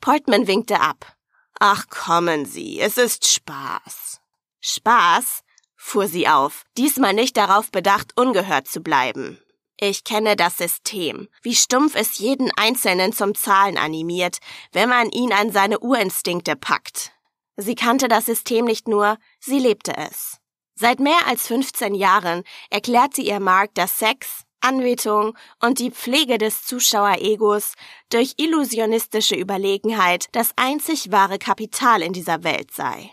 Portman winkte ab. Ach, kommen Sie, es ist Spaß. Spaß? fuhr sie auf, diesmal nicht darauf bedacht, ungehört zu bleiben. Ich kenne das System, wie stumpf es jeden Einzelnen zum Zahlen animiert, wenn man ihn an seine Urinstinkte packt. Sie kannte das System nicht nur, sie lebte es. Seit mehr als 15 Jahren erklärte ihr Mark, dass Sex, Anbetung und die Pflege des Zuschaueregos durch illusionistische Überlegenheit das einzig wahre Kapital in dieser Welt sei.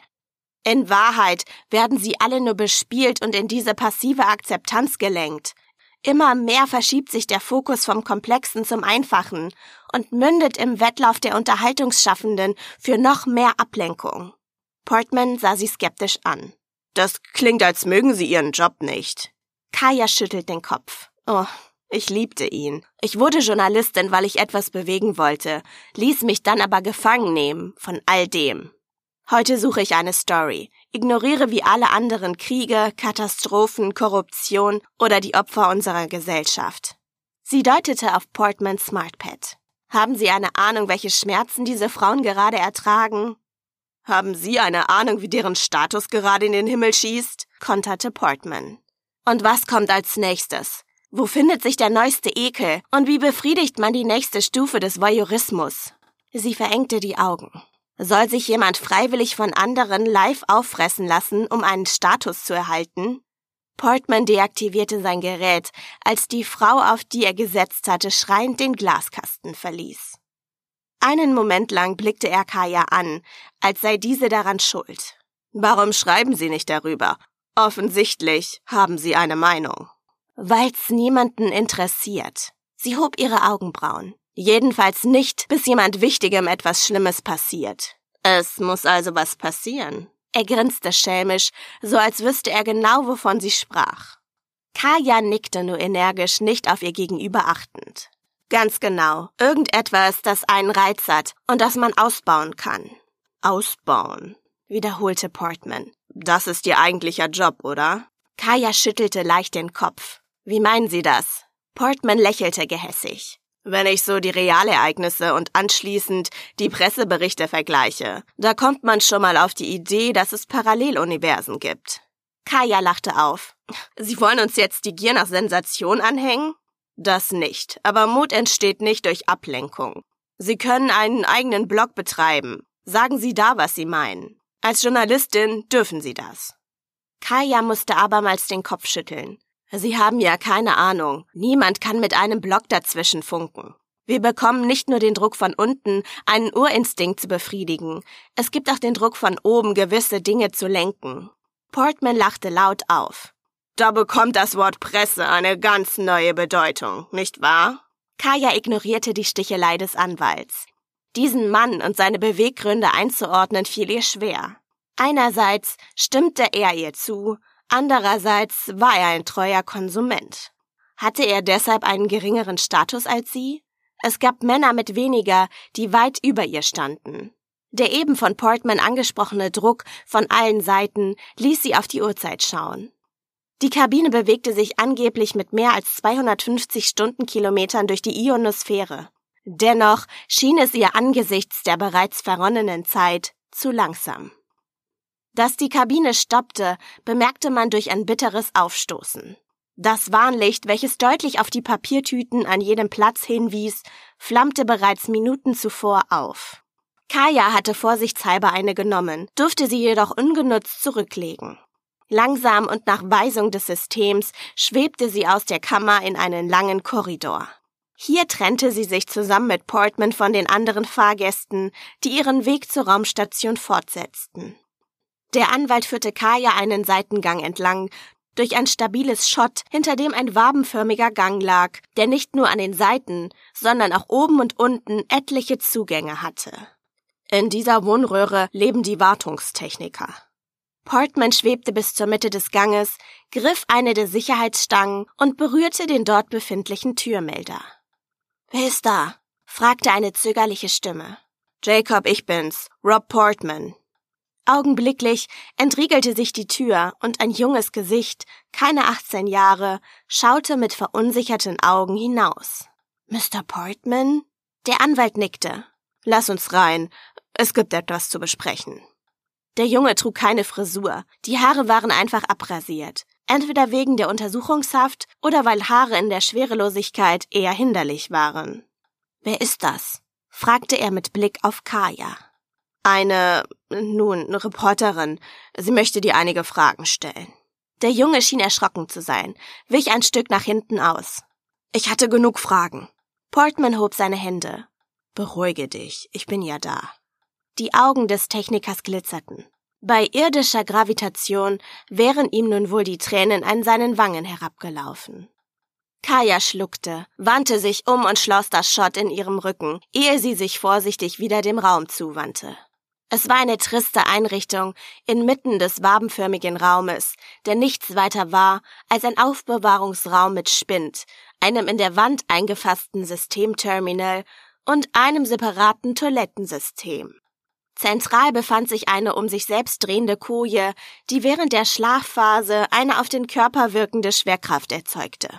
In Wahrheit werden sie alle nur bespielt und in diese passive Akzeptanz gelenkt. Immer mehr verschiebt sich der Fokus vom Komplexen zum Einfachen und mündet im Wettlauf der Unterhaltungsschaffenden für noch mehr Ablenkung. Portman sah sie skeptisch an. Das klingt, als mögen Sie Ihren Job nicht. Kaya schüttelt den Kopf. Oh, ich liebte ihn. Ich wurde Journalistin, weil ich etwas bewegen wollte, ließ mich dann aber gefangen nehmen von all dem. Heute suche ich eine Story, ignoriere wie alle anderen Kriege, Katastrophen, Korruption oder die Opfer unserer Gesellschaft. Sie deutete auf Portmans Smartpad. Haben Sie eine Ahnung, welche Schmerzen diese Frauen gerade ertragen? Haben Sie eine Ahnung, wie deren Status gerade in den Himmel schießt? konterte Portman. Und was kommt als nächstes? Wo findet sich der neueste Ekel? Und wie befriedigt man die nächste Stufe des Voyeurismus? Sie verengte die Augen. Soll sich jemand freiwillig von anderen live auffressen lassen, um einen Status zu erhalten? Portman deaktivierte sein Gerät, als die Frau, auf die er gesetzt hatte, schreiend den Glaskasten verließ. Einen Moment lang blickte er Kaya an, als sei diese daran schuld. Warum schreiben Sie nicht darüber? Offensichtlich haben Sie eine Meinung. Weil's niemanden interessiert. Sie hob ihre Augenbrauen. Jedenfalls nicht, bis jemand Wichtigem etwas Schlimmes passiert. Es muss also was passieren. Er grinste schelmisch, so als wüsste er genau, wovon sie sprach. Kaya nickte nur energisch, nicht auf ihr Gegenüber achtend. Ganz genau. Irgendetwas, das einen Reiz hat und das man ausbauen kann. Ausbauen, wiederholte Portman. Das ist Ihr eigentlicher Job, oder? Kaya schüttelte leicht den Kopf. Wie meinen Sie das? Portman lächelte gehässig. Wenn ich so die Realereignisse und anschließend die Presseberichte vergleiche, da kommt man schon mal auf die Idee, dass es Paralleluniversen gibt. Kaya lachte auf. Sie wollen uns jetzt die Gier nach Sensation anhängen? Das nicht, aber Mut entsteht nicht durch Ablenkung. Sie können einen eigenen Blog betreiben. Sagen Sie da, was Sie meinen. Als Journalistin dürfen Sie das. Kaya musste abermals den Kopf schütteln. Sie haben ja keine Ahnung. Niemand kann mit einem Block dazwischen funken. Wir bekommen nicht nur den Druck von unten, einen Urinstinkt zu befriedigen. Es gibt auch den Druck von oben, gewisse Dinge zu lenken. Portman lachte laut auf. Da bekommt das Wort Presse eine ganz neue Bedeutung, nicht wahr? Kaya ignorierte die Stichelei des Anwalts. Diesen Mann und seine Beweggründe einzuordnen fiel ihr schwer. Einerseits stimmte er ihr zu, Andererseits war er ein treuer Konsument. Hatte er deshalb einen geringeren Status als sie? Es gab Männer mit weniger, die weit über ihr standen. Der eben von Portman angesprochene Druck von allen Seiten ließ sie auf die Uhrzeit schauen. Die Kabine bewegte sich angeblich mit mehr als 250 Stundenkilometern durch die Ionosphäre. Dennoch schien es ihr angesichts der bereits verronnenen Zeit zu langsam. Dass die Kabine stoppte, bemerkte man durch ein bitteres Aufstoßen. Das Warnlicht, welches deutlich auf die Papiertüten an jedem Platz hinwies, flammte bereits Minuten zuvor auf. Kaya hatte vorsichtshalber eine genommen, durfte sie jedoch ungenutzt zurücklegen. Langsam und nach Weisung des Systems schwebte sie aus der Kammer in einen langen Korridor. Hier trennte sie sich zusammen mit Portman von den anderen Fahrgästen, die ihren Weg zur Raumstation fortsetzten. Der Anwalt führte Kaya einen Seitengang entlang, durch ein stabiles Schott, hinter dem ein wabenförmiger Gang lag, der nicht nur an den Seiten, sondern auch oben und unten etliche Zugänge hatte. In dieser Wohnröhre leben die Wartungstechniker. Portman schwebte bis zur Mitte des Ganges, griff eine der Sicherheitsstangen und berührte den dort befindlichen Türmelder. Wer ist da? fragte eine zögerliche Stimme. Jacob, ich bin's, Rob Portman. Augenblicklich entriegelte sich die Tür und ein junges Gesicht, keine 18 Jahre, schaute mit verunsicherten Augen hinaus. Mr. Portman? Der Anwalt nickte. Lass uns rein. Es gibt etwas zu besprechen. Der Junge trug keine Frisur. Die Haare waren einfach abrasiert. Entweder wegen der Untersuchungshaft oder weil Haare in der Schwerelosigkeit eher hinderlich waren. Wer ist das? fragte er mit Blick auf Kaya. Eine, nun, Reporterin. Sie möchte dir einige Fragen stellen. Der Junge schien erschrocken zu sein, wich ein Stück nach hinten aus. Ich hatte genug Fragen. Portman hob seine Hände. Beruhige dich, ich bin ja da. Die Augen des Technikers glitzerten. Bei irdischer Gravitation wären ihm nun wohl die Tränen an seinen Wangen herabgelaufen. Kaya schluckte, wandte sich um und schloss das Schott in ihrem Rücken, ehe sie sich vorsichtig wieder dem Raum zuwandte. Es war eine triste Einrichtung inmitten des wabenförmigen Raumes, der nichts weiter war als ein Aufbewahrungsraum mit Spind, einem in der Wand eingefassten Systemterminal und einem separaten Toilettensystem. Zentral befand sich eine um sich selbst drehende Koje, die während der Schlafphase eine auf den Körper wirkende Schwerkraft erzeugte.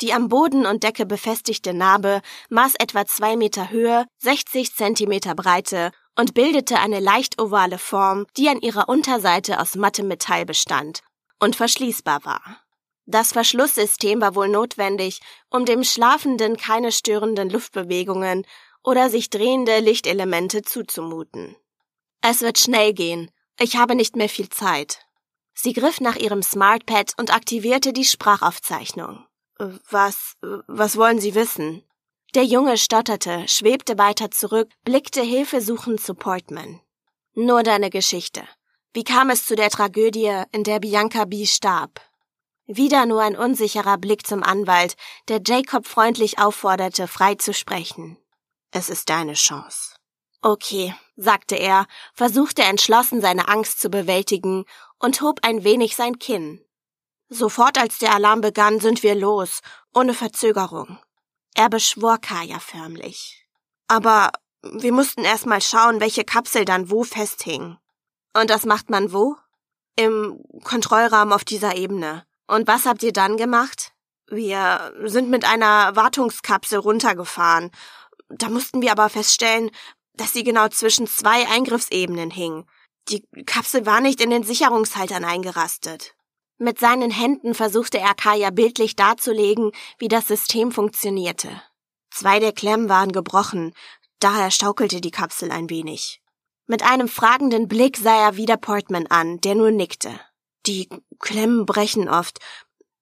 Die am Boden und Decke befestigte Narbe maß etwa zwei Meter Höhe, 60 Zentimeter Breite und bildete eine leicht ovale Form, die an ihrer Unterseite aus mattem Metall bestand und verschließbar war. Das Verschlusssystem war wohl notwendig, um dem Schlafenden keine störenden Luftbewegungen oder sich drehende Lichtelemente zuzumuten. Es wird schnell gehen. Ich habe nicht mehr viel Zeit. Sie griff nach ihrem Smartpad und aktivierte die Sprachaufzeichnung. Was, was wollen Sie wissen? Der Junge stotterte, schwebte weiter zurück, blickte hilfesuchend zu Portman. Nur deine Geschichte. Wie kam es zu der Tragödie, in der Bianca B. starb? Wieder nur ein unsicherer Blick zum Anwalt, der Jacob freundlich aufforderte, frei zu sprechen. Es ist deine Chance. Okay, sagte er, versuchte entschlossen seine Angst zu bewältigen und hob ein wenig sein Kinn. Sofort als der Alarm begann, sind wir los, ohne Verzögerung. Er beschwor Kaya förmlich. Aber wir mussten erst mal schauen, welche Kapsel dann wo festhing. Und das macht man wo? Im Kontrollraum auf dieser Ebene. Und was habt ihr dann gemacht? Wir sind mit einer Wartungskapsel runtergefahren. Da mussten wir aber feststellen, dass sie genau zwischen zwei Eingriffsebenen hing. Die Kapsel war nicht in den Sicherungshaltern eingerastet. Mit seinen Händen versuchte er Kaya bildlich darzulegen, wie das System funktionierte. Zwei der Klemmen waren gebrochen, daher schaukelte die Kapsel ein wenig. Mit einem fragenden Blick sah er wieder Portman an, der nur nickte. Die Klemmen brechen oft,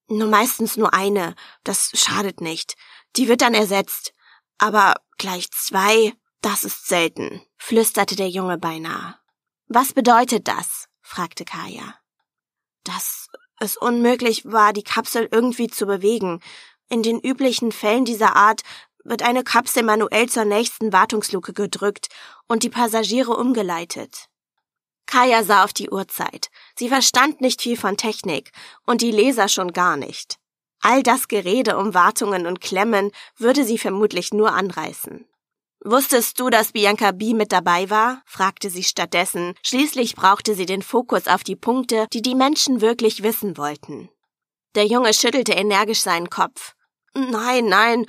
nur meistens nur eine, das schadet nicht. Die wird dann ersetzt. Aber gleich zwei, das ist selten, flüsterte der Junge beinahe. Was bedeutet das? fragte Kaya. Dass es unmöglich war, die Kapsel irgendwie zu bewegen. In den üblichen Fällen dieser Art wird eine Kapsel manuell zur nächsten Wartungsluke gedrückt und die Passagiere umgeleitet. Kaya sah auf die Uhrzeit. Sie verstand nicht viel von Technik und die Leser schon gar nicht. All das Gerede um Wartungen und Klemmen würde sie vermutlich nur anreißen. Wusstest du, dass Bianca B mit dabei war? fragte sie stattdessen. Schließlich brauchte sie den Fokus auf die Punkte, die die Menschen wirklich wissen wollten. Der Junge schüttelte energisch seinen Kopf. Nein, nein,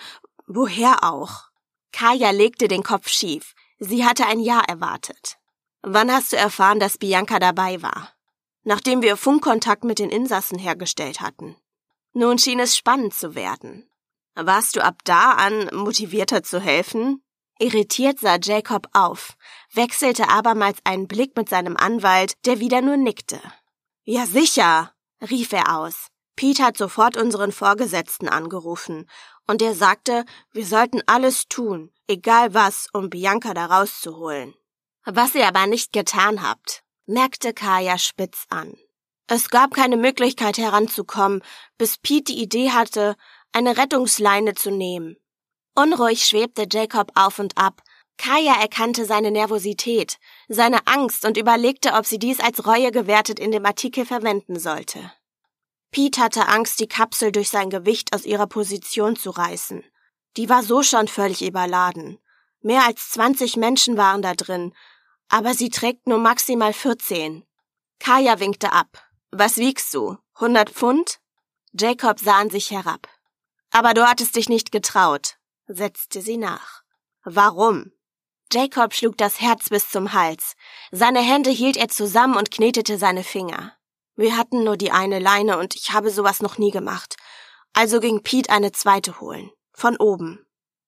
woher auch? Kaya legte den Kopf schief. Sie hatte ein Ja erwartet. Wann hast du erfahren, dass Bianca dabei war? Nachdem wir Funkkontakt mit den Insassen hergestellt hatten. Nun schien es spannend zu werden. Warst du ab da an motivierter zu helfen? Irritiert sah Jacob auf, wechselte abermals einen Blick mit seinem Anwalt, der wieder nur nickte. Ja sicher, rief er aus. Pete hat sofort unseren Vorgesetzten angerufen, und er sagte, wir sollten alles tun, egal was, um Bianca da rauszuholen. Was ihr aber nicht getan habt, merkte Kaya spitz an. Es gab keine Möglichkeit heranzukommen, bis Pete die Idee hatte, eine Rettungsleine zu nehmen. Unruhig schwebte Jacob auf und ab. Kaya erkannte seine Nervosität, seine Angst und überlegte, ob sie dies als Reue gewertet in dem Artikel verwenden sollte. Pete hatte Angst, die Kapsel durch sein Gewicht aus ihrer Position zu reißen. Die war so schon völlig überladen. Mehr als 20 Menschen waren da drin, aber sie trägt nur maximal 14. Kaya winkte ab. Was wiegst du? 100 Pfund? Jacob sah an sich herab. Aber du hattest dich nicht getraut setzte sie nach. Warum? Jacob schlug das Herz bis zum Hals. Seine Hände hielt er zusammen und knetete seine Finger. Wir hatten nur die eine Leine und ich habe sowas noch nie gemacht. Also ging Pete eine zweite holen. Von oben.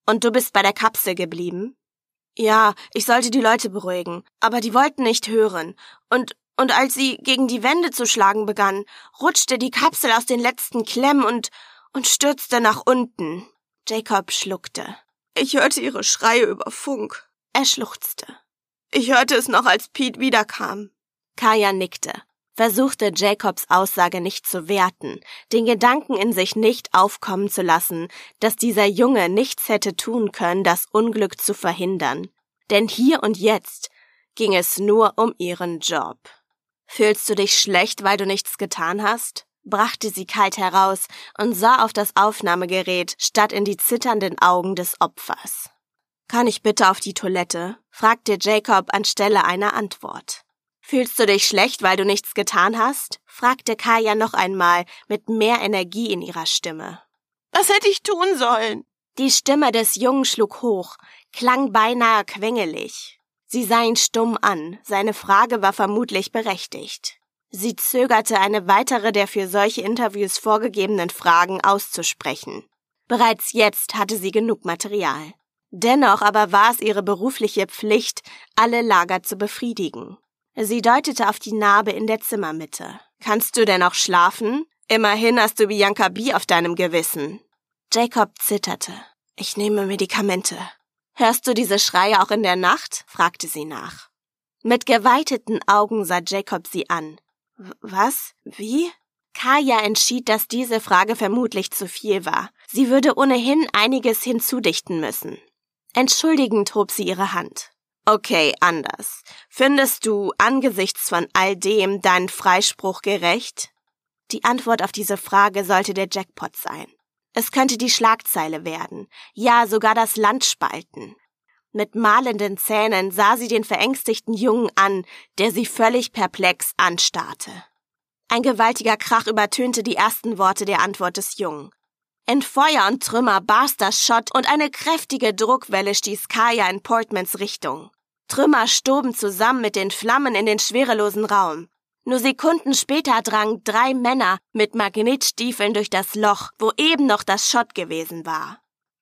Und du bist bei der Kapsel geblieben? Ja, ich sollte die Leute beruhigen, aber die wollten nicht hören. Und, und als sie gegen die Wände zu schlagen begannen, rutschte die Kapsel aus den letzten Klemmen und, und stürzte nach unten. Jacob schluckte. Ich hörte ihre Schreie über Funk. Er schluchzte. Ich hörte es noch, als Pete wiederkam. Kaya nickte, versuchte Jacobs Aussage nicht zu werten, den Gedanken in sich nicht aufkommen zu lassen, dass dieser Junge nichts hätte tun können, das Unglück zu verhindern. Denn hier und jetzt ging es nur um ihren Job. Fühlst du dich schlecht, weil du nichts getan hast? Brachte sie kalt heraus und sah auf das Aufnahmegerät statt in die zitternden Augen des Opfers. Kann ich bitte auf die Toilette? fragte Jacob anstelle einer Antwort. Fühlst du dich schlecht, weil du nichts getan hast? fragte Kaya noch einmal mit mehr Energie in ihrer Stimme. Was hätte ich tun sollen? Die Stimme des Jungen schlug hoch, klang beinahe quengelig. Sie sah ihn stumm an, seine Frage war vermutlich berechtigt. Sie zögerte, eine weitere der für solche Interviews vorgegebenen Fragen auszusprechen. Bereits jetzt hatte sie genug Material. Dennoch aber war es ihre berufliche Pflicht, alle Lager zu befriedigen. Sie deutete auf die Narbe in der Zimmermitte. Kannst du denn auch schlafen? Immerhin hast du Bianca B auf deinem Gewissen. Jacob zitterte. Ich nehme Medikamente. Hörst du diese Schreie auch in der Nacht? fragte sie nach. Mit geweiteten Augen sah Jacob sie an. Was? Wie? Kaya entschied, dass diese Frage vermutlich zu viel war. Sie würde ohnehin einiges hinzudichten müssen. Entschuldigend hob sie ihre Hand. Okay, anders. Findest du angesichts von all dem deinen Freispruch gerecht? Die Antwort auf diese Frage sollte der Jackpot sein. Es könnte die Schlagzeile werden, ja sogar das Land spalten. Mit malenden Zähnen sah sie den verängstigten Jungen an, der sie völlig perplex anstarrte. Ein gewaltiger Krach übertönte die ersten Worte der Antwort des Jungen. In Feuer und Trümmer barst das Schott und eine kräftige Druckwelle stieß Kaya in Portmans Richtung. Trümmer stoben zusammen mit den Flammen in den schwerelosen Raum. Nur Sekunden später drangen drei Männer mit Magnetstiefeln durch das Loch, wo eben noch das Schott gewesen war.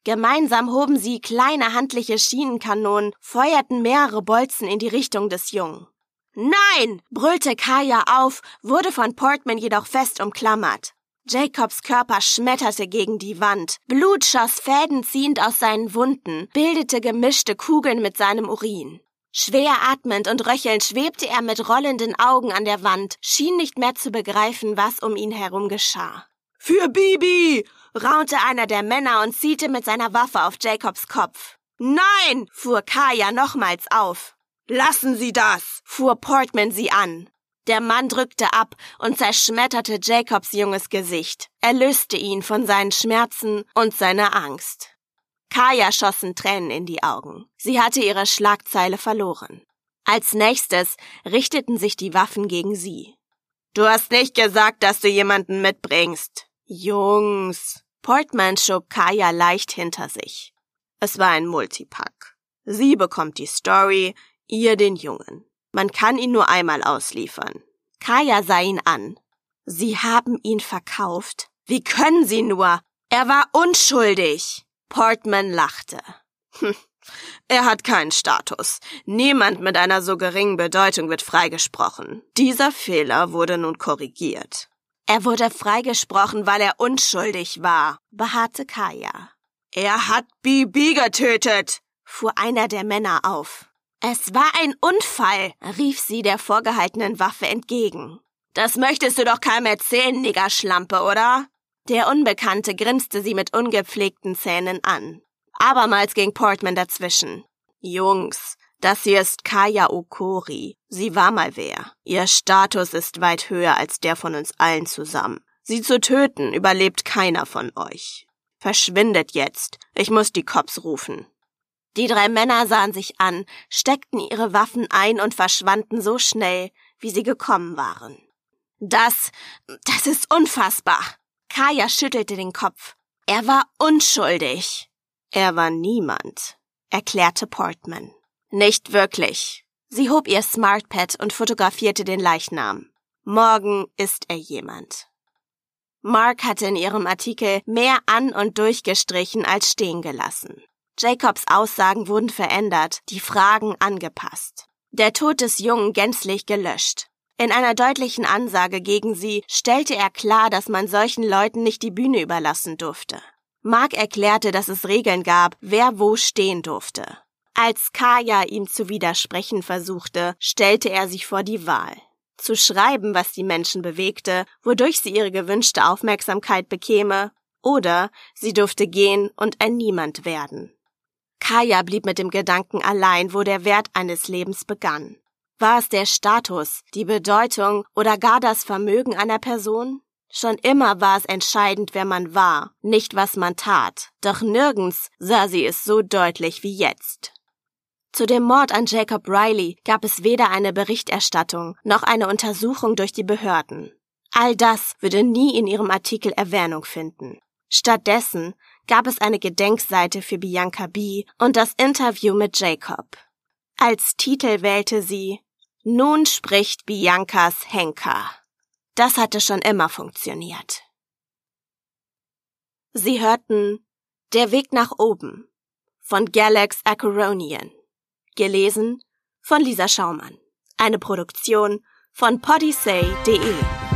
Gemeinsam hoben sie kleine handliche Schienenkanonen, feuerten mehrere Bolzen in die Richtung des Jungen. Nein! brüllte Kaya auf, wurde von Portman jedoch fest umklammert. Jacobs Körper schmetterte gegen die Wand. Blut schoss fädenziehend aus seinen Wunden, bildete gemischte Kugeln mit seinem Urin. Schwer atmend und röchelnd schwebte er mit rollenden Augen an der Wand, schien nicht mehr zu begreifen, was um ihn herum geschah. Für Bibi! Raunte einer der Männer und zielte mit seiner Waffe auf Jacobs Kopf. Nein! fuhr Kaya nochmals auf. Lassen Sie das! fuhr Portman sie an. Der Mann drückte ab und zerschmetterte Jacobs junges Gesicht. Er löste ihn von seinen Schmerzen und seiner Angst. Kaya schossen Tränen in die Augen. Sie hatte ihre Schlagzeile verloren. Als nächstes richteten sich die Waffen gegen sie. Du hast nicht gesagt, dass du jemanden mitbringst. Jungs, Portman schob Kaya leicht hinter sich. Es war ein Multipack. Sie bekommt die Story, ihr den Jungen. Man kann ihn nur einmal ausliefern. Kaya sah ihn an. Sie haben ihn verkauft? Wie können Sie nur? Er war unschuldig. Portman lachte. Hm. Er hat keinen Status. Niemand mit einer so geringen Bedeutung wird freigesprochen. Dieser Fehler wurde nun korrigiert. Er wurde freigesprochen, weil er unschuldig war, beharrte Kaya. Er hat Bibi getötet, fuhr einer der Männer auf. Es war ein Unfall, rief sie der vorgehaltenen Waffe entgegen. Das möchtest du doch keinem erzählen, Niggerschlampe, oder? Der Unbekannte grinste sie mit ungepflegten Zähnen an. Abermals ging Portman dazwischen. Jungs, das hier ist Kaya Okori. Sie war mal wer. Ihr Status ist weit höher als der von uns allen zusammen. Sie zu töten überlebt keiner von euch. Verschwindet jetzt. Ich muss die Cops rufen. Die drei Männer sahen sich an, steckten ihre Waffen ein und verschwanden so schnell, wie sie gekommen waren. Das, das ist unfassbar. Kaya schüttelte den Kopf. Er war unschuldig. Er war niemand, erklärte Portman. Nicht wirklich. Sie hob ihr Smartpad und fotografierte den Leichnam. Morgen ist er jemand. Mark hatte in ihrem Artikel mehr an und durchgestrichen als stehen gelassen. Jacobs Aussagen wurden verändert, die Fragen angepasst. Der Tod des Jungen gänzlich gelöscht. In einer deutlichen Ansage gegen sie stellte er klar, dass man solchen Leuten nicht die Bühne überlassen durfte. Mark erklärte, dass es Regeln gab, wer wo stehen durfte. Als Kaya ihm zu widersprechen versuchte, stellte er sich vor die Wahl. Zu schreiben, was die Menschen bewegte, wodurch sie ihre gewünschte Aufmerksamkeit bekäme, oder sie durfte gehen und ein Niemand werden. Kaya blieb mit dem Gedanken allein, wo der Wert eines Lebens begann. War es der Status, die Bedeutung oder gar das Vermögen einer Person? Schon immer war es entscheidend, wer man war, nicht was man tat, doch nirgends sah sie es so deutlich wie jetzt. Zu dem Mord an Jacob Riley gab es weder eine Berichterstattung noch eine Untersuchung durch die Behörden. All das würde nie in ihrem Artikel Erwähnung finden. Stattdessen gab es eine Gedenkseite für Bianca B. und das Interview mit Jacob. Als Titel wählte sie Nun spricht Biancas Henker. Das hatte schon immer funktioniert. Sie hörten Der Weg nach oben von Galax Acoronian. Gelesen von Lisa Schaumann. Eine Produktion von podyssey.de.